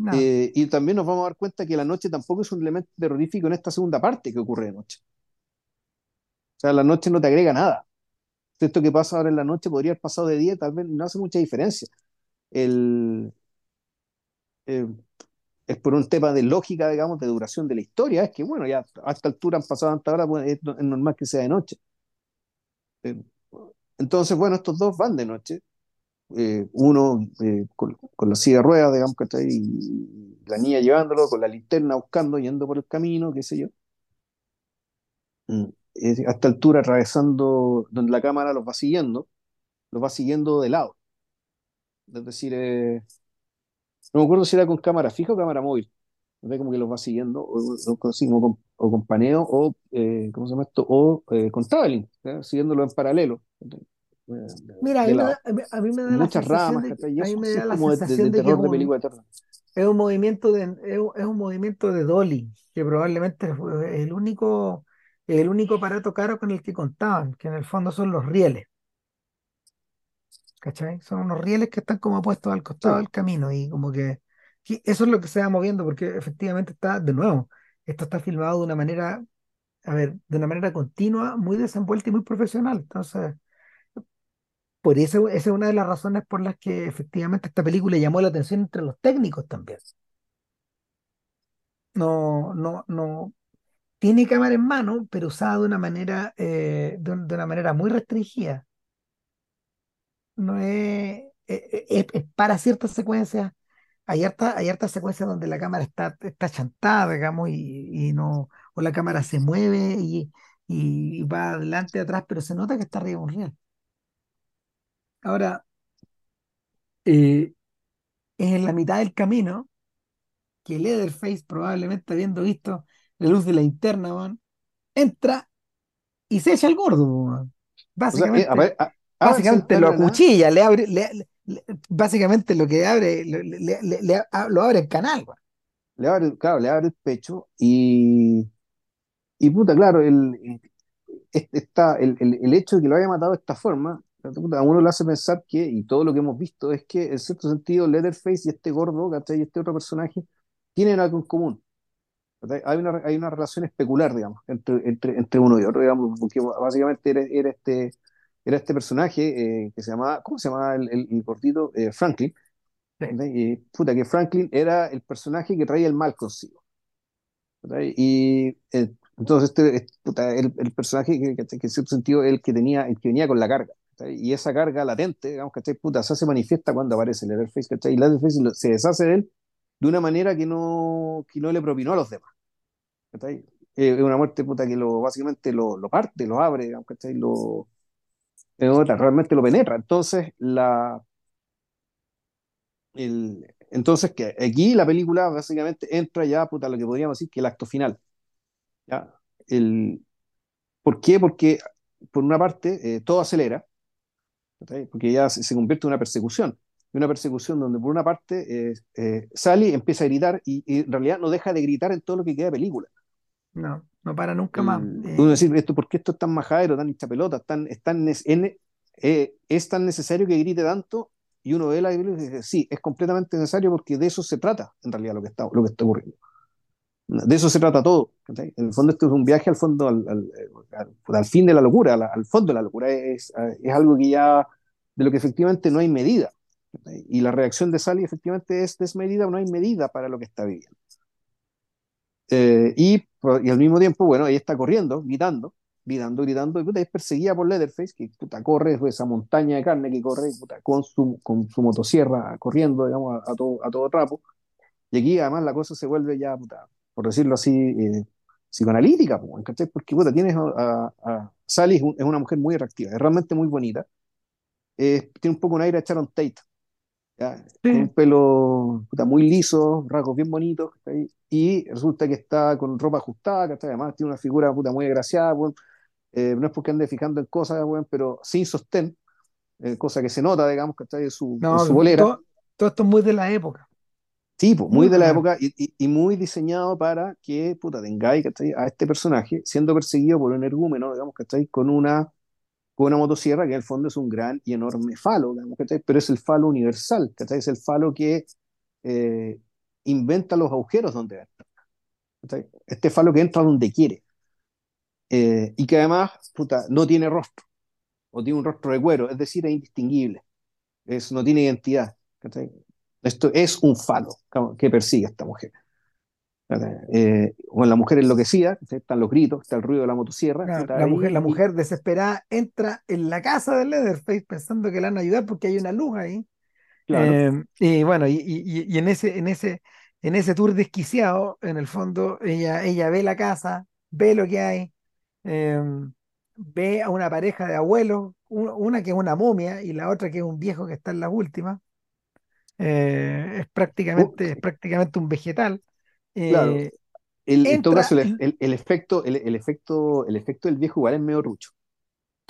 Eh, y también nos vamos a dar cuenta que la noche tampoco es un elemento terrorífico en esta segunda parte que ocurre de noche. O sea, la noche no te agrega nada. Esto que pasa ahora en la noche podría haber pasado de día, tal vez no hace mucha diferencia. Eh, es por un tema de lógica, digamos, de duración de la historia, es que, bueno, ya a esta altura han pasado tantas horas, pues, es, es normal que sea de noche. Eh, entonces, bueno, estos dos van de noche, eh, uno eh, con, con, la silla de ruedas, digamos, ahí, y la niña llevándolo, con la linterna buscando, yendo por el camino, qué sé yo. Mm, a esta altura atravesando donde la cámara los va siguiendo, los va siguiendo de lado. Es decir, eh, no me acuerdo si era con cámara fija o cámara móvil. ¿no? Como que los va siguiendo, o, o, o, con, o con, paneo, o, eh, ¿cómo se llama esto? O eh, con traveling, siguiéndolo en paralelo. Mira, a mí, da, a mí, me da, muchas la ramas, de, eso a mí me da la como sensación de, de, terror que de película de terror. Es un movimiento de, es un, es movimiento de Dolly, que probablemente fue el único, el único aparato caro con el que contaban, que en el fondo son los rieles. ¿Cachai? Son unos rieles que están como puestos al costado Sí. del camino y como que, que eso es lo que se va moviendo porque efectivamente está, de nuevo, esto está filmado de una manera, a ver, de una manera continua, muy desenvuelta y muy profesional. Entonces, por eso, esa es una de las razones por las que efectivamente esta película llamó la atención entre los técnicos también. No, no, no, tiene cámara en mano, pero usada de una manera, eh, de, un- de una manera muy restringida. No es, es- es para ciertas secuencias. Hay harta- hay hartas secuencias donde la cámara está, está chantada, digamos, y, no, o la cámara se mueve y, va adelante, atrás, pero se nota que está arriba un riel. Ahora, eh, es en la mitad del camino que Leatherface, probablemente habiendo visto la luz de la linterna, weón, entra y se echa al gordo. O sea, eh, Básicamente. a- Básicamente lo acuchilla, le abre, le- le- básicamente lo que abre, le- lo abre en canal, weón. le abre, claro, le abre el pecho y, y puta, claro, el, está, el, el, el hecho de que lo haya matado de esta forma, a uno le hace pensar que, y todo lo que hemos visto, es que en cierto sentido Leatherface y este gordo, ¿cachai? Y este otro personaje tienen algo en común. ¿cachai? Hay una, hay una relación especular, digamos, entre, entre, entre uno y otro, digamos, porque básicamente era, era este, era este personaje eh, que se llamaba, ¿cómo se llamaba el, el, el gordito? Eh, Franklin. Y, puta, que Franklin era el personaje que traía el mal consigo. ¿cachai? Y eh, entonces este, este, puta, el, el personaje que, que, que en cierto sentido el que tenía, el que venía con la carga. ¿Cachai? Y esa carga latente, digamos, ¿cachai? Puta, se manifiesta cuando aparece Leatherface, ¿cachai? Y Leatherface se deshace de él de una manera que no, que no le propinó a los demás. ¿cachai? Eh, Es una muerte puta que lo, básicamente lo, lo parte, lo abre, digamos, ¿cachai? Lo, otra, realmente lo penetra. Entonces, la, el, entonces que aquí la película básicamente entra ya, puta, lo que podríamos decir que el acto final. ¿ya? El, ¿Por qué? Porque, por una parte, eh, todo acelera, porque ya se, se convierte en una persecución. Una persecución donde, por una parte, eh, eh, Sally empieza a gritar y, y en realidad no deja de gritar en todo lo que queda de película. No, no para nunca más. El, uno Eh, decir, esto, ¿por qué esto es tan majadero, tan hincha pelota, tan, es, tan, es, eh, es tan necesario que grite tanto? Y uno ve la película y dice, sí, es completamente necesario porque de eso se trata, en realidad, lo que está, lo que está ocurriendo. De eso se trata todo. ¿cachai? En el fondo, esto es un viaje al fondo, al, al, al, al fin de la locura, al, fondo de la locura. Es, es algo que ya, de lo que efectivamente no hay medida. ¿cachai? Y la reacción de Sally efectivamente es desmedida, no hay medida para lo que está viviendo. Eh, y, y, al mismo tiempo, bueno, ella está corriendo, gritando, gritando, gritando, y puta, es perseguida por Leatherface, que puta, corre esa montaña de carne que corre puta, con, su, con su motosierra corriendo, digamos, a, a, todo, a todo trapo. Y aquí además la cosa se vuelve ya, puta, por decirlo así, eh, psicoanalítica, ¿cachai? Porque puta, tienes a, a, Sally, es, un, es, una mujer muy atractiva, es realmente muy bonita, eh, tiene un poco un aire a Sharon Tate, ¿ya? sí. con un pelo puta, muy liso, rasgos bien bonitos, ¿cachai? y resulta que está con ropa ajustada, ¿cachai? además tiene una figura puta, muy agraciada, eh, no es porque ande fijando en cosas, bueno, pero sin sostén, eh, cosa que se nota, digamos, ¿cachai? En su, no, en su bolera. Todo, todo, esto es muy de la época. Sí, pues, muy, de la época y, y, y, muy diseñado para que, puta, tengáis, ¿cachai? A este personaje siendo perseguido por un energúmeno, digamos, ¿cachai? Con una, con una motosierra que en el fondo es un gran y enorme falo, digamos, ¿cachai? Pero es el falo universal, ¿cachai? Es el falo que eh, inventa los agujeros donde entra. Este falo que entra donde quiere. eh, y que además puta, no tiene rostro, o tiene un rostro de cuero, es decir, es indistinguible, es, no tiene identidad. ¿cachai? Esto es un falo que persigue a esta mujer. Eh, con la mujer enloquecida, están los gritos, está el ruido de la motosierra. La, la ahí, mujer, la desesperada entra en la casa de Leatherface pensando que le van a ayudar porque hay una luz ahí. claro, Eh, y bueno, y, y- y en ese, en ese, en ese tour desquiciado, en el fondo, ella, ella ve la casa, ve lo que hay, eh, ve a una pareja de abuelos, una que es una momia y la otra que es un viejo que está en las últimas. Eh, es Uh, prácticamente, es prácticamente un vegetal. claro. Eh, El, en todo entra caso, el, el- el efecto, el, efecto, el efecto del viejo igual es medio rucho,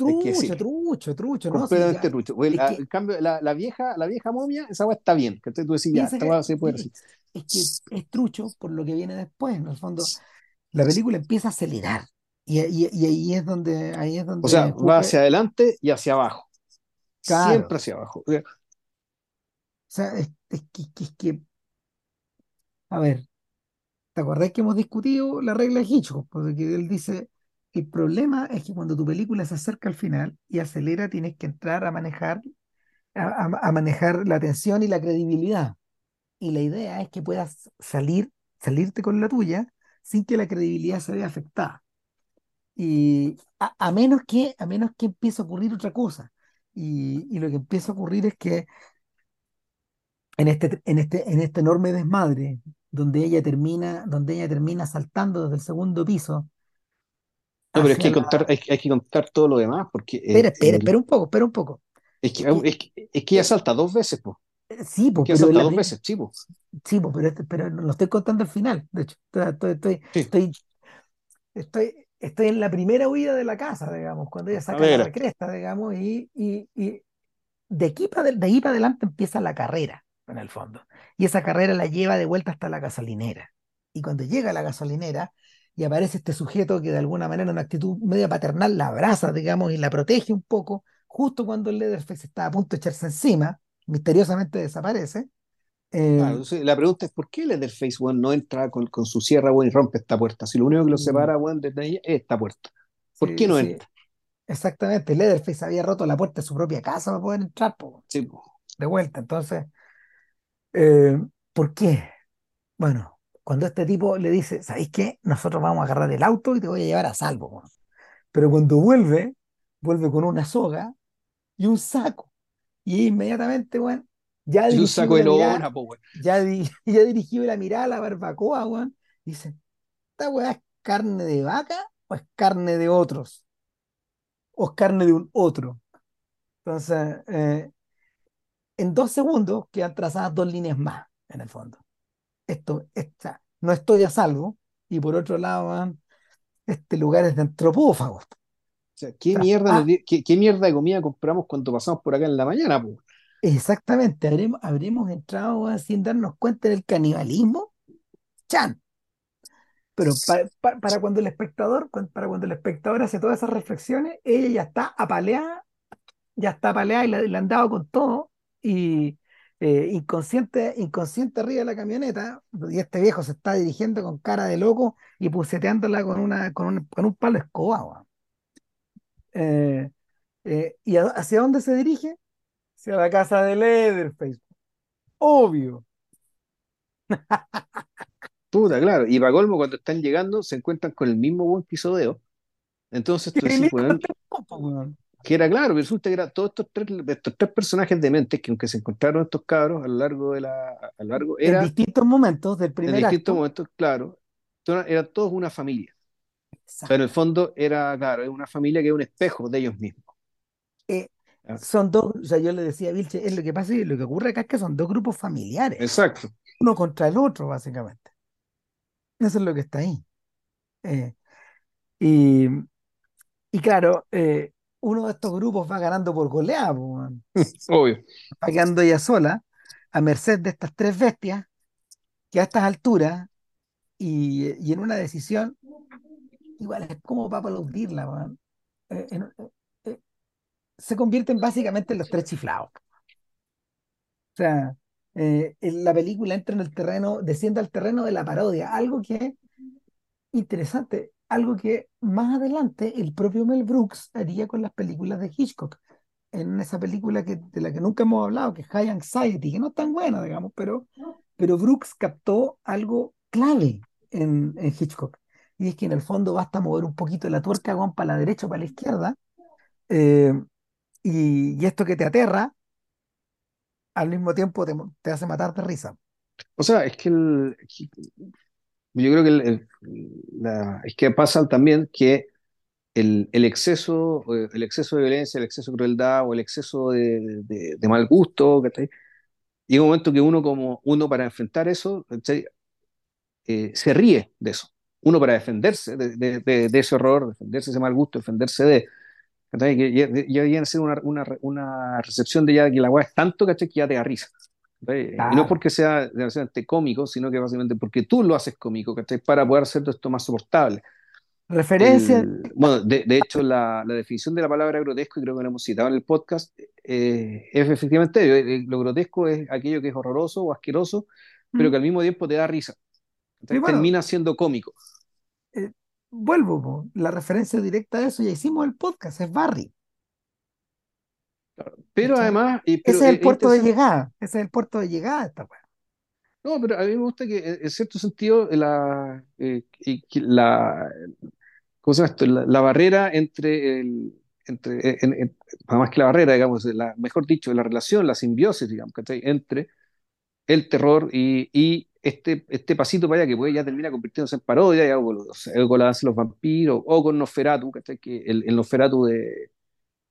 hay que trucho, decirlo. trucho, trucho, ¿no? Sí, completamente ya. rucho. Porque Es la- que en cambio, la, la vieja, la vieja momia, esa weá está bien. Que tú decís, ya, esta que weá se puede sí, decir. es que es trucho por lo que viene después. En el fondo, la película empieza a acelerar. Y, y- y ahí es donde, ahí es O sea, donde va hacia adelante y hacia abajo. claro. Siempre hacia abajo. O sea, es, que, es que, a ver, ¿te acordás que hemos discutido la regla de Hitchcock? Porque él dice, el problema es que cuando tu película se acerca al final y acelera, tienes que entrar a manejar, a, manejar la tensión y la credibilidad. Y la idea es que puedas salir, salirte con la tuya sin que la credibilidad se vea afectada. Y a, a menos que, a menos que empiece a ocurrir otra cosa. Y, y lo que empieza a ocurrir es que en este, en este, en este enorme desmadre, donde ella termina, donde ella termina saltando desde el segundo piso no, pero es que hay que la. contar, hay, hay que contar todo lo demás, porque Espera, eh, espera, el- espera un poco, espera un poco. es que, es que, es que ella eh, salta dos veces, pues. eh, sí, Es pues, que pero, salta dos veces, sí, po. sí, pues, pero, este- pero lo estoy contando al final. De hecho, estoy, estoy, Sí. estoy, estoy, estoy en la primera huida de la casa, digamos, cuando ella saca la cresta, digamos, y, y, y de aquí para de ahí para adelante empieza la carrera, en el fondo. Y esa carrera la lleva de vuelta hasta la gasolinera. Y cuando llega a la gasolinera y aparece este sujeto que de alguna manera, en una actitud media paternal, la abraza, digamos, y la protege un poco, justo cuando el Leatherface está a punto de echarse encima, misteriosamente desaparece. Eh, claro, la pregunta es: ¿por qué Leatherface, weón, no entra con, con su sierra, weón, y rompe esta puerta? Si lo único que lo mm, separa, weón, desde ella es esta puerta. ¿Por qué no sí, entra? exactamente. Leatherface había roto la puerta de su propia casa para poder entrar, po, Sí, po. de vuelta. Entonces, eh, ¿por qué? Bueno, cuando este tipo le dice, ¿sabéis qué? Nosotros vamos a agarrar el auto y te voy a llevar a salvo. weón". Pero cuando vuelve, vuelve con una soga y un saco. Y inmediatamente, bueno, ya dirigió saco la mirada, lona, po, weón. ya, ya dirigió la mirada a la barbacoa, weón. Dice, ¿esta weá es carne de vaca o es carne de otros? ¿O es carne de un otro? Entonces, eh, en dos segundos quedan trazadas dos líneas más, en el fondo. Esto, esta, no estoy a salvo. Y por otro lado, este lugar es de antropófagos. O sea, ¿qué Tras- mierda, nos ah, qué, qué mierda de comida compramos cuando pasamos por acá en la mañana, po? exactamente, habremos, habremos entrado sin darnos cuenta del canibalismo. Chan. Pero pa- pa- para, cuando el espectador, para cuando el espectador hace todas esas reflexiones, ella ya está apaleada, ya está apaleada y le, le han dado con todo. Y eh, inconsciente, inconsciente arriba de la camioneta, y este viejo se está dirigiendo con cara de loco y puseteándola con una, con un, con un palo escoba. Eh, eh, ¿y a- hacia dónde se dirige? Hacia la casa de Leatherface. Obvio. Puta, claro. Y para colmo, cuando están llegando, se encuentran con el mismo buen que hizo Deo. Entonces tú decís, hijo que era claro, resulta que eran todos estos tres, estos tres personajes dementes que aunque se encontraron estos cabros a lo largo de la, a lo largo, En era distintos momentos del en primer distintos acto. momentos, claro, eran todos una familia. O sea, en Exacto. el fondo era, claro, es una familia que es un espejo de ellos mismos. Eh, ¿ya? son dos, o sea, yo le decía a Vilche, es lo que pasa y lo que ocurre acá es que son dos grupos familiares, Exacto. uno contra el otro, básicamente. Eso es lo que está ahí. Eh, y, y claro, eh, uno de estos grupos va ganando por goleada. Obvio. va quedando ella sola, a merced de estas tres bestias, que a estas alturas y, y en una decisión, igual es como para aplaudirla. Eh, eh, eh, se convierten básicamente en los tres chiflados. O sea, eh, la película entra en el terreno, desciende al terreno de la parodia, algo que es interesante. Algo que más adelante el propio Mel Brooks haría con las películas de Hitchcock. En esa película que, de la que nunca hemos hablado, que es High Anxiety, que no es tan buena, digamos, pero, pero Brooks captó algo clave en, en Hitchcock. Y es que en el fondo basta mover un poquito la tuerca Juan, para la derecha o para la izquierda, eh, y, y esto que te aterra, al mismo tiempo te, te hace matar de risa. O sea, es que el, yo creo que el- el- la- es que pasa también que el, el exceso, el exceso de violencia, el exceso de crueldad o el exceso de, de- de mal gusto, ¿cachai? Llega un momento que uno como uno para enfrentar eso. Eh, se ríe de eso. Uno para defenderse de, de- ese horror, defenderse de ese mal gusto, defenderse de... ya, viene a ser una, una recepción de ya que la weá es tanto, ¿cachai? Que ya te da risa. Y no porque sea necesariamente cómico, sino que básicamente porque tú lo haces cómico, ¿cachai? Para poder hacer esto más soportable. Referencia El, bueno, de, de hecho, la, la definición de la palabra grotesco, y creo que lo hemos citado en el podcast, eh, es efectivamente ello. Eh, Lo grotesco es aquello que es horroroso o asqueroso, pero Mm. que al mismo tiempo te da risa. Y Entonces, bueno, termina siendo cómico. eh, vuelvo, po, la referencia directa a eso, ya hicimos el podcast, es Barry. Pero ¿cachai? además, y- pero Ese es el es puerto de llegada, ese es el puerto de llegada esta weá. No, pero a mí me gusta que en cierto sentido la, eh, la, ¿cómo se llama esto? La, la barrera entre el, entre, en- en- más que la barrera, digamos, la, mejor dicho, la relación, la simbiosis, digamos, ¿cachai? entre el terror y, y este, este pasito para allá que puede ya termina convirtiéndose en parodia, o, o sea, con la danza de los vampiros, o con Nosferatu, ¿cachai? Que el, el Nosferatu de,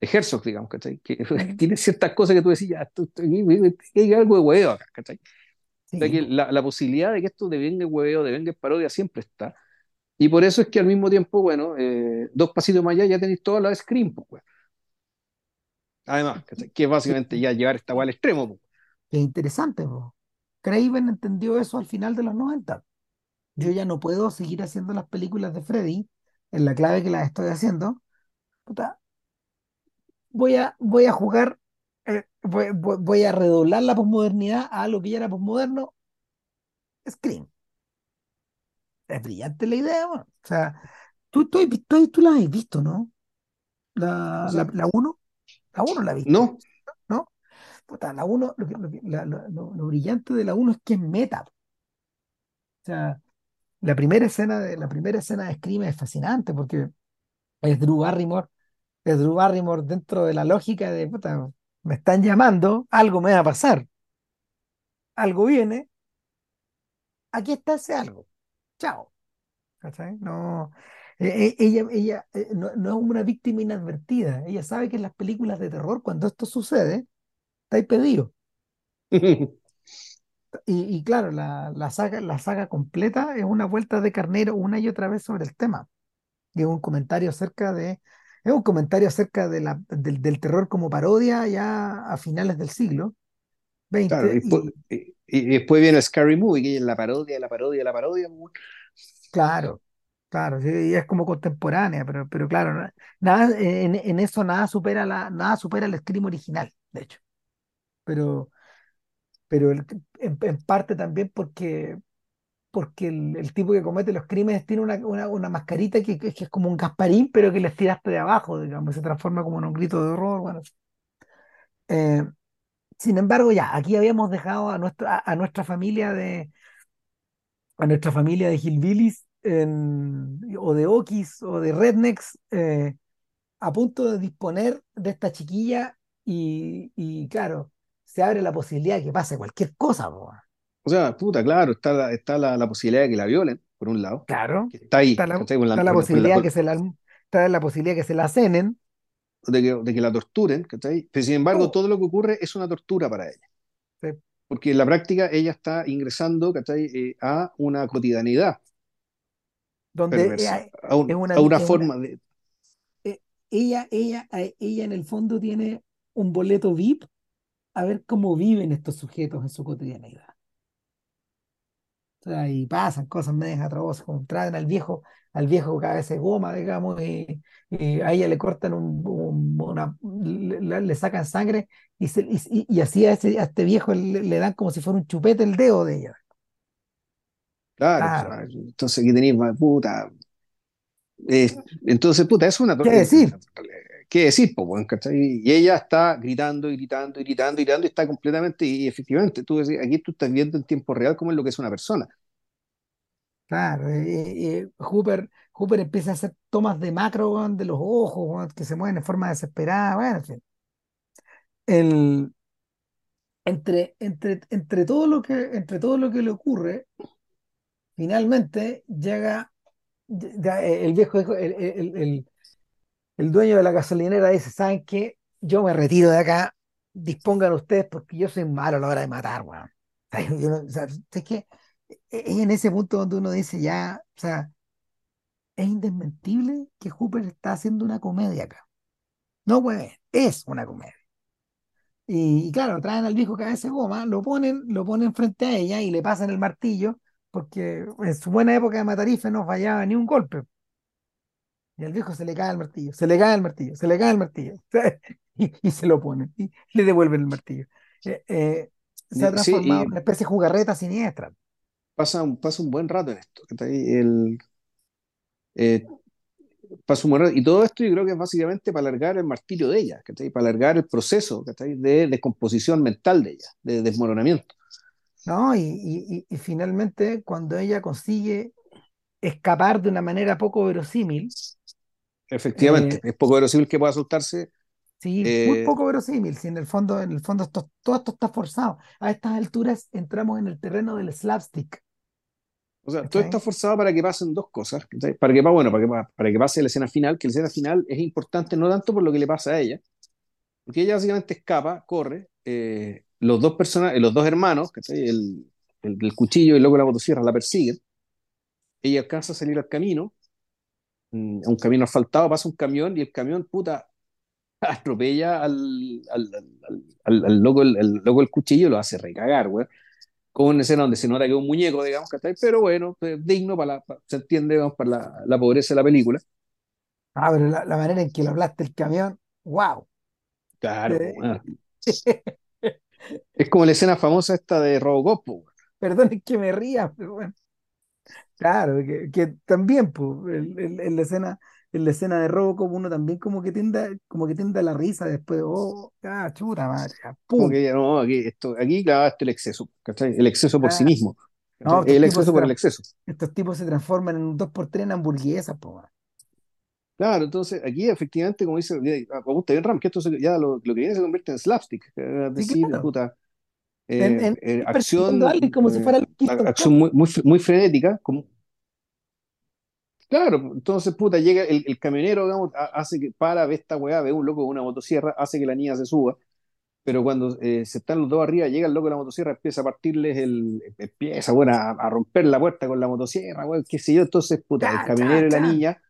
de Herzog, digamos, ¿cachai? Que tiene ciertas cosas que tú decís, ya, esto, esto- hay algo de huevo acá, ¿cachai? O sea Sí, que la, la posibilidad de que esto devenga hueveo, devenga parodia siempre está. Y por eso es que al mismo tiempo, bueno, eh, dos pasitos más allá ya tenéis toda la Scream, pues, weón. Además, ¿cachai? Que es básicamente ya llevar esta weá al extremo, pues. es interesante, po. Craven entendió eso al final de los 90. Yo ya no puedo seguir haciendo las películas de Freddy en la clave que las estoy haciendo. Puta, voy a, voy a jugar, eh, voy, voy- voy a redoblar la posmodernidad a lo que ya era posmoderno, Scream. Es brillante la idea. O sea, tú, tú, tú, tú la has visto, ¿no? O La, la, sea, la uno, la uno la viste, no, ¿no? Puta, la uno, lo, lo, la- la- lo- lo brillante de la uno es que es meta. O sea, la primera escena de, la primera escena de Scream es fascinante porque es Drew Barrymore, es Drew Barrymore dentro de la lógica de, puta, me están llamando, algo me va a pasar, algo viene, aquí está ese algo, chao, ¿cachai? No, eh, eh, ella, ella eh, no, no es una víctima inadvertida, ella sabe que en las películas de terror, cuando esto sucede, está ahí pedido. Y, y claro, la, la saga, la saga completa es una vuelta de carnero una y otra vez sobre el tema. Y es un comentario acerca de, es un comentario acerca de la, del, del terror como parodia ya a finales del siglo claro, y XX después, y y- después viene Scary Movie, que es la parodia, la parodia, la parodia, claro, claro, sí, y es como contemporánea, pero, pero claro, na- nada, en, en eso nada supera la, nada supera el scream original, de hecho. Pero, pero el- en, en parte también porque, porque el, tipo que comete los crímenes tiene una, una, una mascarita que, es como un Gasparín, pero que le tiraste de abajo, digamos, se transforma como en un grito de horror. Eh, Sin embargo, ya, aquí habíamos dejado a nuestra, a, nuestra familia de, a nuestra familia de hillbillies en- o de Okis o de rednecks eh, a punto de disponer de esta chiquilla y, claro, se abre la posibilidad de que pase cualquier cosa, po. O sea, puta, claro, está, la, está la, la posibilidad de que la violen, por un lado, Claro, que está ahí, está la, está la posibilidad que se la, está la posibilidad que se la cenen, de que, de que la torturen, ¿cachai? Pero sin embargo, todo, todo lo que ocurre es una tortura para ella, sí, porque en la práctica ella está ingresando, ¿cachai? Eh, a una cotidianidad donde perversa, a, es un- una, a una, forma de... eh, ella, ella, eh, ella en el fondo tiene un boleto VIP a ver cómo viven estos sujetos en su cotidianidad. Sea, y pasan cosas medias atroces, como traen al viejo, al viejo cabeza de goma, digamos, y, y a ella le cortan un, un- una, le, sacan sangre y, se- y, y- así a, ese, a este viejo le, le dan como si fuera un chupete el dedo de ella. Claro, Claro, entonces aquí tenéis, puta, Eh, entonces, puta, es una... ¿Qué decir? ¿Qué decir, po. Y ella está gritando y gritando y gritando y gritando y está completamente, y efectivamente, tú decís, aquí tú estás viendo en tiempo real cómo es lo que es una persona. Claro, eh, Hooper, empieza a hacer tomas de macro, de los ojos, que se mueven de forma desesperada, bueno, en fin. El, entre, entre, entre todo lo que, entre todo lo que le ocurre, finalmente llega el viejo, el, el- el- dueño de la gasolinera dice, ¿saben qué? Yo me retiro de acá, dispongan ustedes porque yo soy malo a la hora de matar, weón. Es que es en ese punto donde uno dice ya, o sea, es indesmentible que Hooper está haciendo una comedia acá. No, pues, es una comedia. Y, y claro, traen al viejo cabeza de goma, lo ponen, lo ponen frente a ella y le pasan el martillo, porque en su buena época de Matarife no fallaba ni un golpe. Y al viejo se le cae el martillo, se le cae el martillo, se le cae el martillo. Y, y se lo ponen, y le devuelven el martillo. Eh, eh, se ha Y- Sí, transformado en una especie de jugarreta siniestra. pasa un, pasa un buen rato en esto. El, eh, pasa un buen rato. Y todo esto yo creo que es básicamente para alargar el martirio de ella, ¿cachai? Para alargar el proceso. De descomposición mental de ella, de desmoronamiento. ¿no? Y- y- y finalmente, cuando ella consigue escapar de una manera poco verosímil, Efectivamente, eh, es poco verosímil que pueda soltarse. sí, muy eh, poco verosímil, si en el fondo, en el fondo esto, todo esto está forzado. A estas alturas entramos en el terreno del slapstick, o sea, todo está forzado para que pasen dos cosas. Para que, bueno, para que, pa- para que pase la escena final, que la escena final es importante no tanto por lo que le pasa a ella, porque ella básicamente escapa, corre, eh, los dos personas, los dos hermanos. El, el del cuchillo y luego la motosierra la persiguen, ella alcanza a salir al camino, un camino asfaltado, pasa un camión y el camión, puta, atropella al, al, al, al, loco, el, el loco del cuchillo y lo hace recagar, güey. Como una escena donde se nota que es un muñeco, digamos, ¿cachai? Pero bueno, pues, digno para la, se entiende, digamos, para la, la pobreza de la película. Ah, pero la, la manera en que lo hablaste el camión, wow. Claro, bueno. Es como la escena famosa esta de Robocop, güey. Perdonen que me ría, pero bueno. Claro, que, que también, pues, el- el- en la escena, en la escena de Robocop uno también como que tiende, a- como que tiende a la risa después, oh, ah, chuta madre, Como pum. que ya no, aquí, esto, aquí claro, este el exceso, ¿cachai? El exceso por sí Ah, mismo. no, El exceso por el exceso. estos tipos se transforman en un 2x3 en hamburguesas, man. Claro, entonces aquí efectivamente, como dice, gusta bien Ram, que esto se- ya lo, lo que viene se convierte en slapstick, es Sí, decir, claro. puta, En, en eh, acción, como si fuera muy, muy, fre- muy frenética, como, claro, entonces puta, llega el, el camionero, digamos, ha- hace que para, ve esta weá, ve un loco con una motosierra, hace que la niña se suba, pero cuando eh, se están los dos arriba, llega el loco de la motosierra, empieza a partirles el, empieza, bueno, a, a romper la puerta con la motosierra, qué sé yo, entonces, puta, el camionero y la niña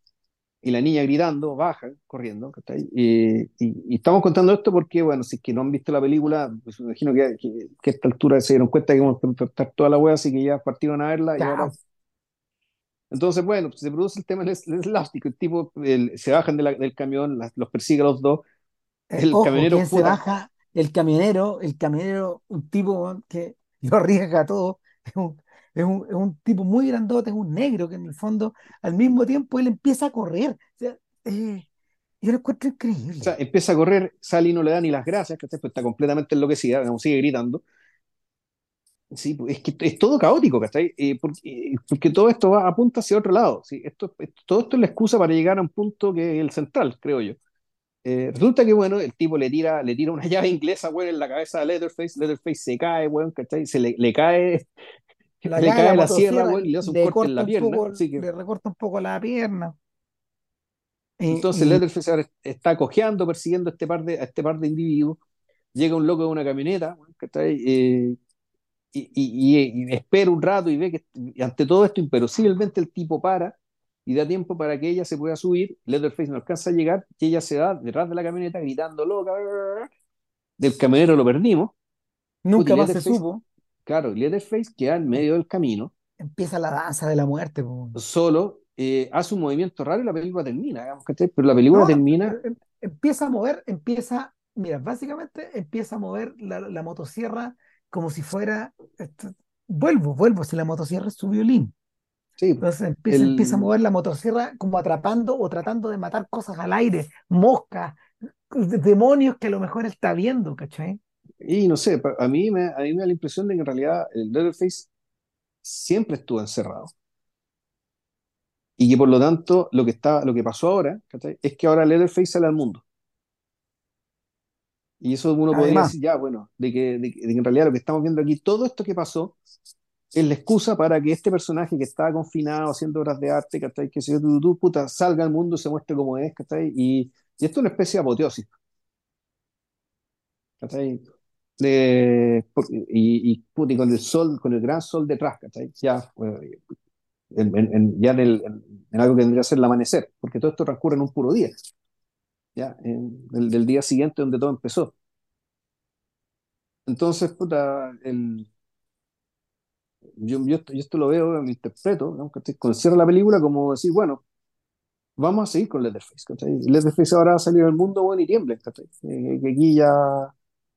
y la niña gritando, baja, corriendo. Y, y- y estamos contando esto porque, bueno, si es que no han visto la película, pues me imagino que, que, que a esta altura se dieron cuenta que vamos a tratar toda la wea, así que ya partieron a verla y ahora... Entonces, bueno, pues se produce el tema del elástico, el tipo, el- se bajan de la- del camión, las- los persigue a los dos, el ojo, camionero, ¿quién se baja? El camionero, el camionero, un tipo que lo arriesga todo, es un, es un, es un tipo muy grandote, es un negro que en el fondo, al mismo tiempo, él empieza a correr. O sea, eh, yo lo encuentro increíble. empieza a correr, sale y no le da ni las gracias, ¿cachai? Pues está completamente enloquecida, sigue gritando. Sí, pues, es que es todo caótico, ¿cachai? Eh, porque, eh, porque todo esto va apunta hacia otro lado. todo esto es la excusa para llegar a un punto que es el central, creo yo. Eh, resulta que, bueno, el tipo le tira, le tira una llave inglesa, weón, en la cabeza a Leatherface, Leatherface se cae, weón, ¿cachai? Se le, le cae, La le cae la la sierra, y le hace un corte en la pierna, poco, así que le recorta un poco la pierna. Entonces y Leatherface está cojeando, persiguiendo a este par de, a este par de individuos, llega un loco de una camioneta. Eh, y, y, y- y espera un rato y ve que ante todo esto, imperosiblemente el tipo para y da tiempo para que ella se pueda subir. Leatherface no alcanza a llegar y ella se da detrás de la camioneta gritando loca. Del camionero lo perdimos. Nunca más se supo. Claro, Leatherface queda en medio del camino, Empieza la danza de la muerte. po. solo, eh, hace un movimiento raro y la película termina. Pero la película No, no, termina, eh, em- empieza a mover, empieza, mira, básicamente empieza a mover la, la motosierra como si fuera, esto- vuelvo, vuelvo, si la motosierra es su violín. Sí, Entonces empieza, empieza a mover la motosierra como atrapando o tratando de matar cosas al aire, moscas, de- demonios que a lo mejor está viendo, ¿cachai? Y no sé, a mí, me, a mí me da la impresión de que en realidad el Leatherface siempre estuvo encerrado. Y que por lo tanto, lo que está, lo que pasó ahora, ¿cachai? Es que ahora Leatherface sale al mundo. Y eso uno podría decir, ya, bueno, de que, de que- de que en realidad lo que estamos viendo aquí, todo esto que pasó, es la excusa para que este personaje que estaba confinado haciendo obras de arte, ¿cachai? Que se yo, tú, puta, salga al mundo, se muestre como es, ¿cachai? Y, y esto es una especie de apoteosis, ¿cachai? Por- y, y, y con el sol, con el gran sol detrás, ¿cachai? Ya, bueno, en, en- ya en, el- en- algo que vendría a ser el amanecer, porque todo esto transcurre en un puro día, ¿ya? En- del, del día siguiente donde todo empezó. Entonces, puta, el, yo, yo, yo esto lo veo, lo interpreto, ¿no? cierra la película como decir, bueno, vamos a seguir con Leatherface, ¿cachai? Leatherface ahora va a salir al mundo, bueno, y tiemble, ¿cachai? Eh, que aquí ya,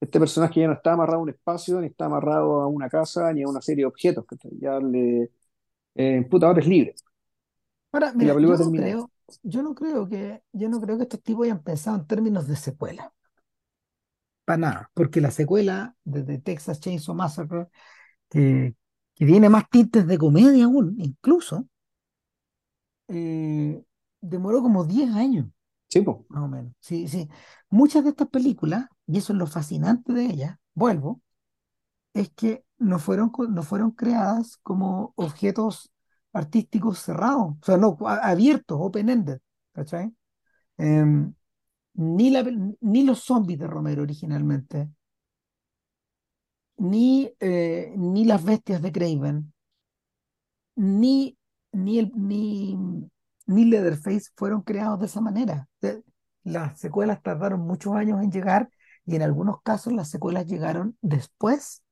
este personaje ya no está amarrado a un espacio, ni está amarrado a una casa, ni a una serie de objetos, ¿cachai? Ya le, eh, puta, ahora es libre, ahora, mira, yo no creo, yo no creo que, yo no creo que estos tipos hayan pensado en términos de secuela, para nada, porque la secuela de, de Texas Chainsaw Massacre, que, que tiene más tintes de comedia aún, incluso, eh, demoró como 10 años, Sí, más o menos. Sí, sí. Muchas de estas películas, y eso es lo fascinante de ellas, vuelvo, es que no fueron, no fueron creadas como objetos artísticos cerrados, o sea, no, abiertos, open-ended, ¿cachai? Em, ni, la, ni los zombies de Romero originalmente, ni, eh, ni las bestias de Craven, ni, ni, el, ni, ni Leatherface fueron creados de esa manera. De- Las secuelas tardaron muchos años en llegar y en algunos casos las secuelas llegaron después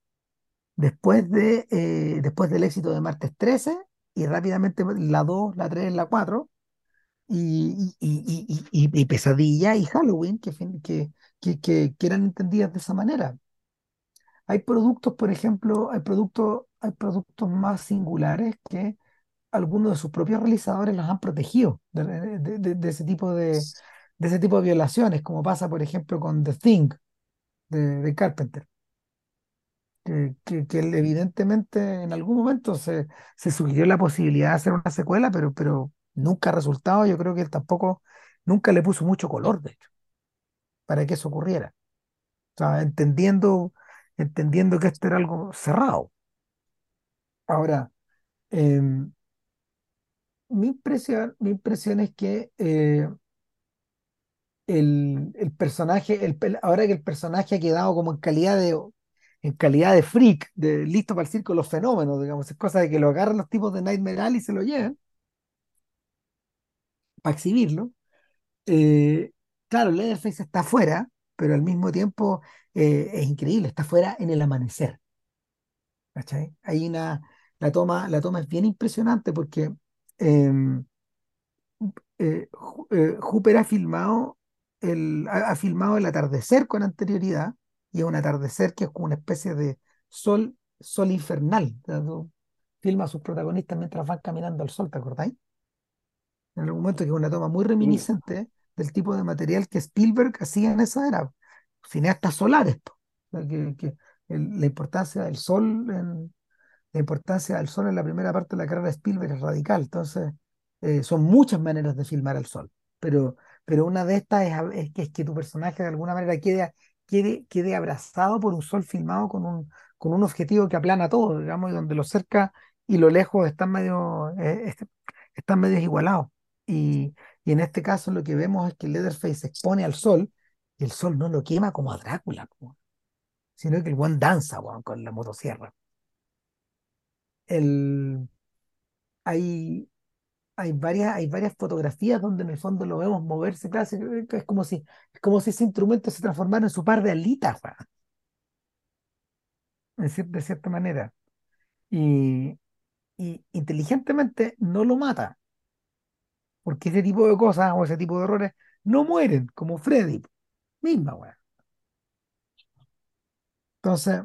después de, eh, después del éxito de Martes 13 y rápidamente la 2 la 3 la 4 y, y, y, y, Pesadilla y Halloween que, que, que, que eran entendidas de esa manera. Hay productos, por ejemplo, hay productos, hay productos más singulares que algunos de sus propios realizadores los han protegido de, de- de- de ese tipo de, de ese tipo de violaciones, como pasa, por ejemplo, con The Thing de, Carpenter. que, que- evidentemente en algún momento se, se sugirió la posibilidad de hacer una secuela, pero, pero nunca ha resultado. Yo creo que él tampoco, nunca le puso mucho color, de hecho, para que eso ocurriera. O sea, entendiendo, entendiendo que esto era algo cerrado. Ahora, em, mi impresión, mi impresión es que eh, el, el personaje, el, ahora que el personaje ha quedado como en calidad de, en calidad de freak, de listo para el circo los fenómenos, digamos, es cosa de que lo agarren los tipos de Nightmare Alley y se lo lleven para exhibirlo. Eh, claro, Leatherface está afuera, pero al mismo tiempo eh, es increíble, está afuera en el amanecer, ¿cachai? Hay una, la toma, la toma es bien impresionante porque eh, Ju- eh, Hooper ha filmado el, ha, ha filmado el atardecer con anterioridad y es un atardecer que es como una especie de sol, sol infernal. Tú filma a sus protagonistas mientras van caminando al sol, ¿te acordáis? En algún momento que es una toma muy reminiscente del tipo de material que Spielberg hacía en esa era. Cineastas solares, po. O sea, que, que el- la importancia del sol en, la importancia del sol en la primera parte de la carrera de Spielberg es radical. Entonces, eh, son muchas maneras de filmar al sol. Pero, pero una de estas es, que, es que tu personaje de alguna manera quede, quede, abrazado por un sol filmado con un, con un objetivo que aplana todo, digamos, y donde lo cerca y lo lejos están medio, eh, medio igualados. Y, y en este caso lo que vemos es que Leatherface se expone al sol y el sol no lo quema como a Drácula, sino que el buen danza, con la motosierra. El, hay, hay varias, hay varias fotografías donde en el fondo lo vemos moverse, claro, es como si, es como si ese instrumento se transformara en su par de alitas, de cier- de cierta manera. Y, y inteligentemente no lo mata, porque ese tipo de cosas o ese tipo de errores no mueren, como Freddy, misma, weón. Entonces,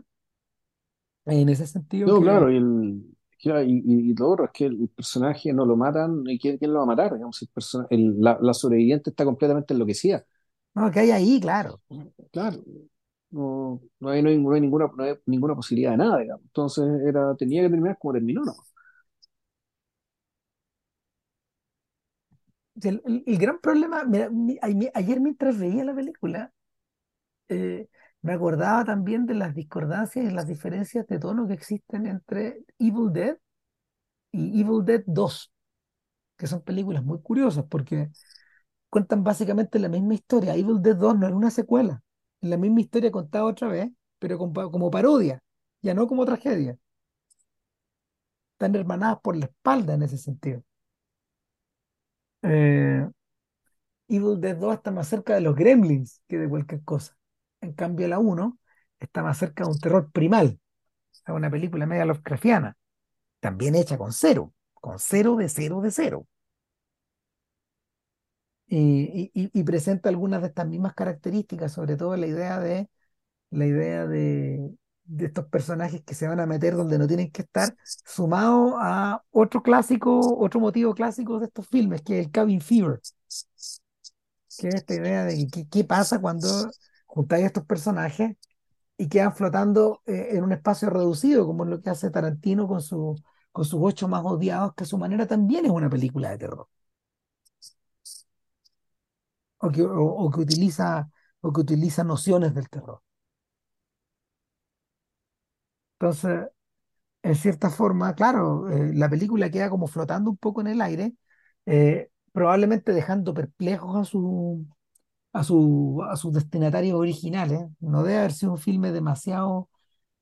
en ese sentido No, que, claro, y el, Ya, y, y, y lo otro es que el personaje no lo matan, ¿y quién, quién lo va a matar? Digamos, el persona- el- la, la sobreviviente está completamente enloquecida. No, que hay ahí, claro. Claro, no, no hay, no hay, no hay ninguna, no hay ninguna posibilidad de nada, digamos. Entonces era, tenía que terminar como terminó, ¿no? El, el- el gran problema, mira, mi- a- mi- ayer mientras veía la película, eh, me acordaba también de las discordancias y las diferencias de tono que existen entre Evil Dead y Evil Dead dos que son películas muy curiosas porque cuentan básicamente la misma historia. Evil Dead dos no es una secuela, es la misma historia contada otra vez, pero como parodia, ya no como tragedia. Están hermanadas por la espalda en ese sentido. Eh, Evil Dead dos está más cerca de los Gremlins que de cualquier cosa. En cambio, la uno está más cerca de un terror primal, es una película media Lovecraftiana, también hecha con cero, con cero de cero de cero. Y, presenta algunas de estas mismas características, sobre todo la idea de la idea de, estos personajes que se van a meter donde no tienen que estar, sumado a otro clásico, otro motivo clásico de estos filmes, que es el cabin fever, que es esta idea de qué pasa cuando juntáis estos personajes y quedan flotando eh, en un espacio reducido, como es lo que hace Tarantino con, su, con sus ocho más odiados, que a su manera también es una película de terror, o que, o que utiliza, o que utiliza nociones del terror. Entonces, en cierta forma, claro, eh, la película queda como flotando un poco en el aire, eh, probablemente dejando perplejos a su, a su, a sus destinatarios originales. No debe haber sido un filme demasiado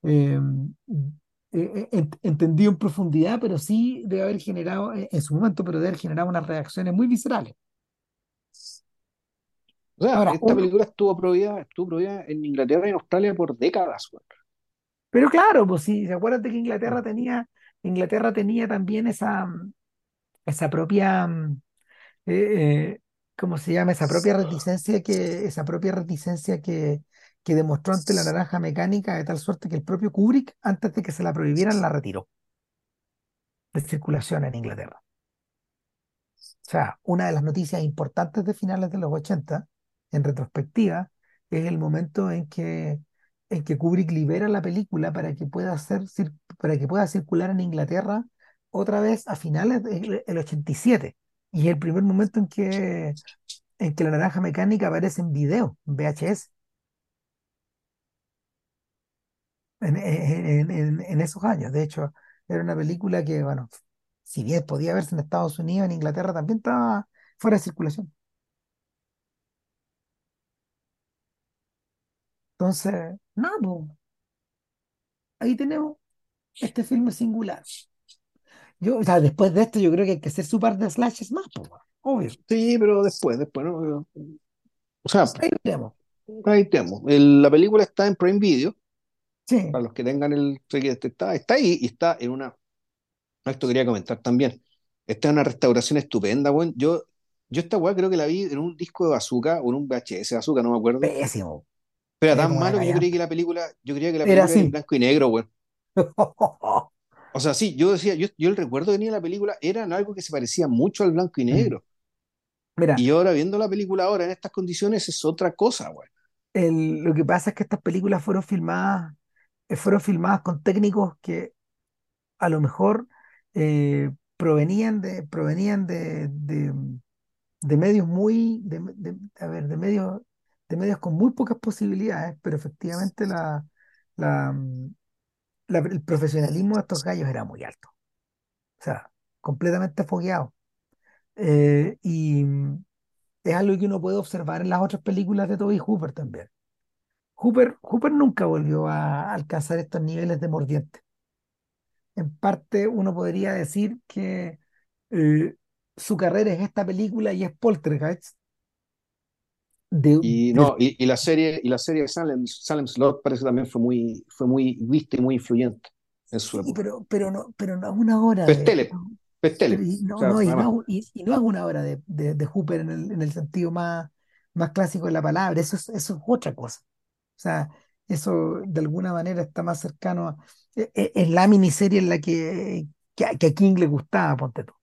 eh, eh, eh, ent- entendido en profundidad, pero sí debe haber generado, en su momento, pero debe haber generado unas reacciones muy viscerales. O sea, Ahora, esta película estuvo prohibida, estuvo prohibida en Inglaterra y en Australia por décadas, güey. pero claro, pues sí, ¿se acuerdan de que Inglaterra tenía, Inglaterra tenía también esa, esa propia, mm, eh, ¿cómo se llama? Esa propia reticencia que, esa propia reticencia que, que demostró ante la naranja mecánica, de tal suerte que el propio Kubrick, antes de que se la prohibieran, la retiró de circulación en Inglaterra. O sea, una de las noticias importantes de finales de los 80, en retrospectiva, es el momento en que, en que Kubrick libera la película para que pueda hacer, para que pueda circular en Inglaterra otra vez a finales del el 87. Y el primer momento en que, en que la naranja mecánica aparece en video, en VHS, en, en, en- en esos años. De hecho, era una película que, bueno, si bien podía verse en Estados Unidos, en Inglaterra también estaba fuera de circulación. Entonces, pues, ahí tenemos este filme singular. Yo, o sea, después de esto, yo creo que hay que hacer su par de slashes más, obvio. Sí, pero después, después, ¿no? O sea, Ahí veremos. ahí tenemos. El- la película está en Prime Video, Sí, para los que tengan el... que Está, está ahí y está en una... Esto quería comentar también. Está en una restauración estupenda, güey. Yo, yo esta weá creo que la vi en un disco de Bazooka o en un VHS de Bazooka, no me acuerdo. pésimo. Pero era tan malo que yo creí que la película, yo creía que la Era película era en así. blanco y negro, güey. O sea, sí, yo decía, yo, yo el recuerdo que tenía de la película era en algo que se parecía mucho al blanco y negro. Mira, Y ahora viendo la película ahora en estas condiciones es otra cosa, güey. el- lo que pasa es que estas películas fueron filmadas, eh, fueron filmadas con técnicos que a lo mejor eh, provenían de, provenían de, de, de medios muy, de, de- a ver, de medios, de medios con muy pocas posibilidades, pero efectivamente la, la, el profesionalismo de estos gallos era muy alto. O sea, completamente fogueado. Eh, y mm, es algo que uno puede observar en las otras películas de Toby Hooper también. Hooper, Hooper nunca volvió a alcanzar estos niveles de mordiente. En parte, uno podría decir que eh, su carrera es esta película y es Poltergeist, de, Y no, y, y la serie, y la serie Salem, Salem Slot parece que también fue muy, fue muy vista y muy influyente en su Sí, época. pero, pero no, pero no es una obra de, Pestele, Pestele. y O no, sea, no, y no, y, y no es una obra de, de, de Hooper en el, en el sentido más, más clásico de la palabra, eso es, eso es otra cosa. O sea, eso de alguna manera está más cercano a, e- e- es, la miniserie en la que, que, a- que a King le gustaba, ponte tú.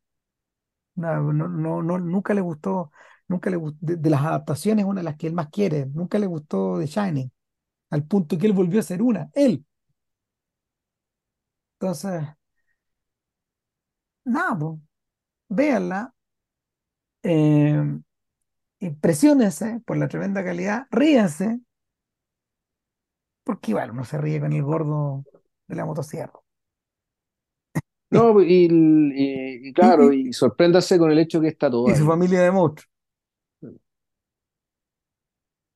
No, no, no, no, nunca le gustó, nunca le gustó, de, de las adaptaciones, una de las que él más quiere, nunca le gustó The Shining, al punto que él volvió a ser una, él. Entonces, nada, pues, véanla, eh, impresiónense por la tremenda calidad, ríanse, porque igual uno se ríe con el gordo de la motosierra. No, y, y- y Y, claro, y- sorpréndase con el hecho que está todo y su familia de monstruos.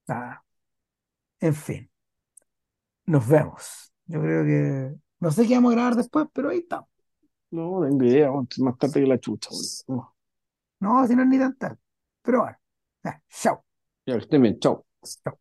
Nada, en fin, nos vemos. Yo creo que, no sé qué vamos a grabar después, pero ahí está. No, tengo idea, más tarde que la chucha. No, si no es ni tan tarde. Pero bueno, ya, chao. Ya, que estén bien, chao. chao.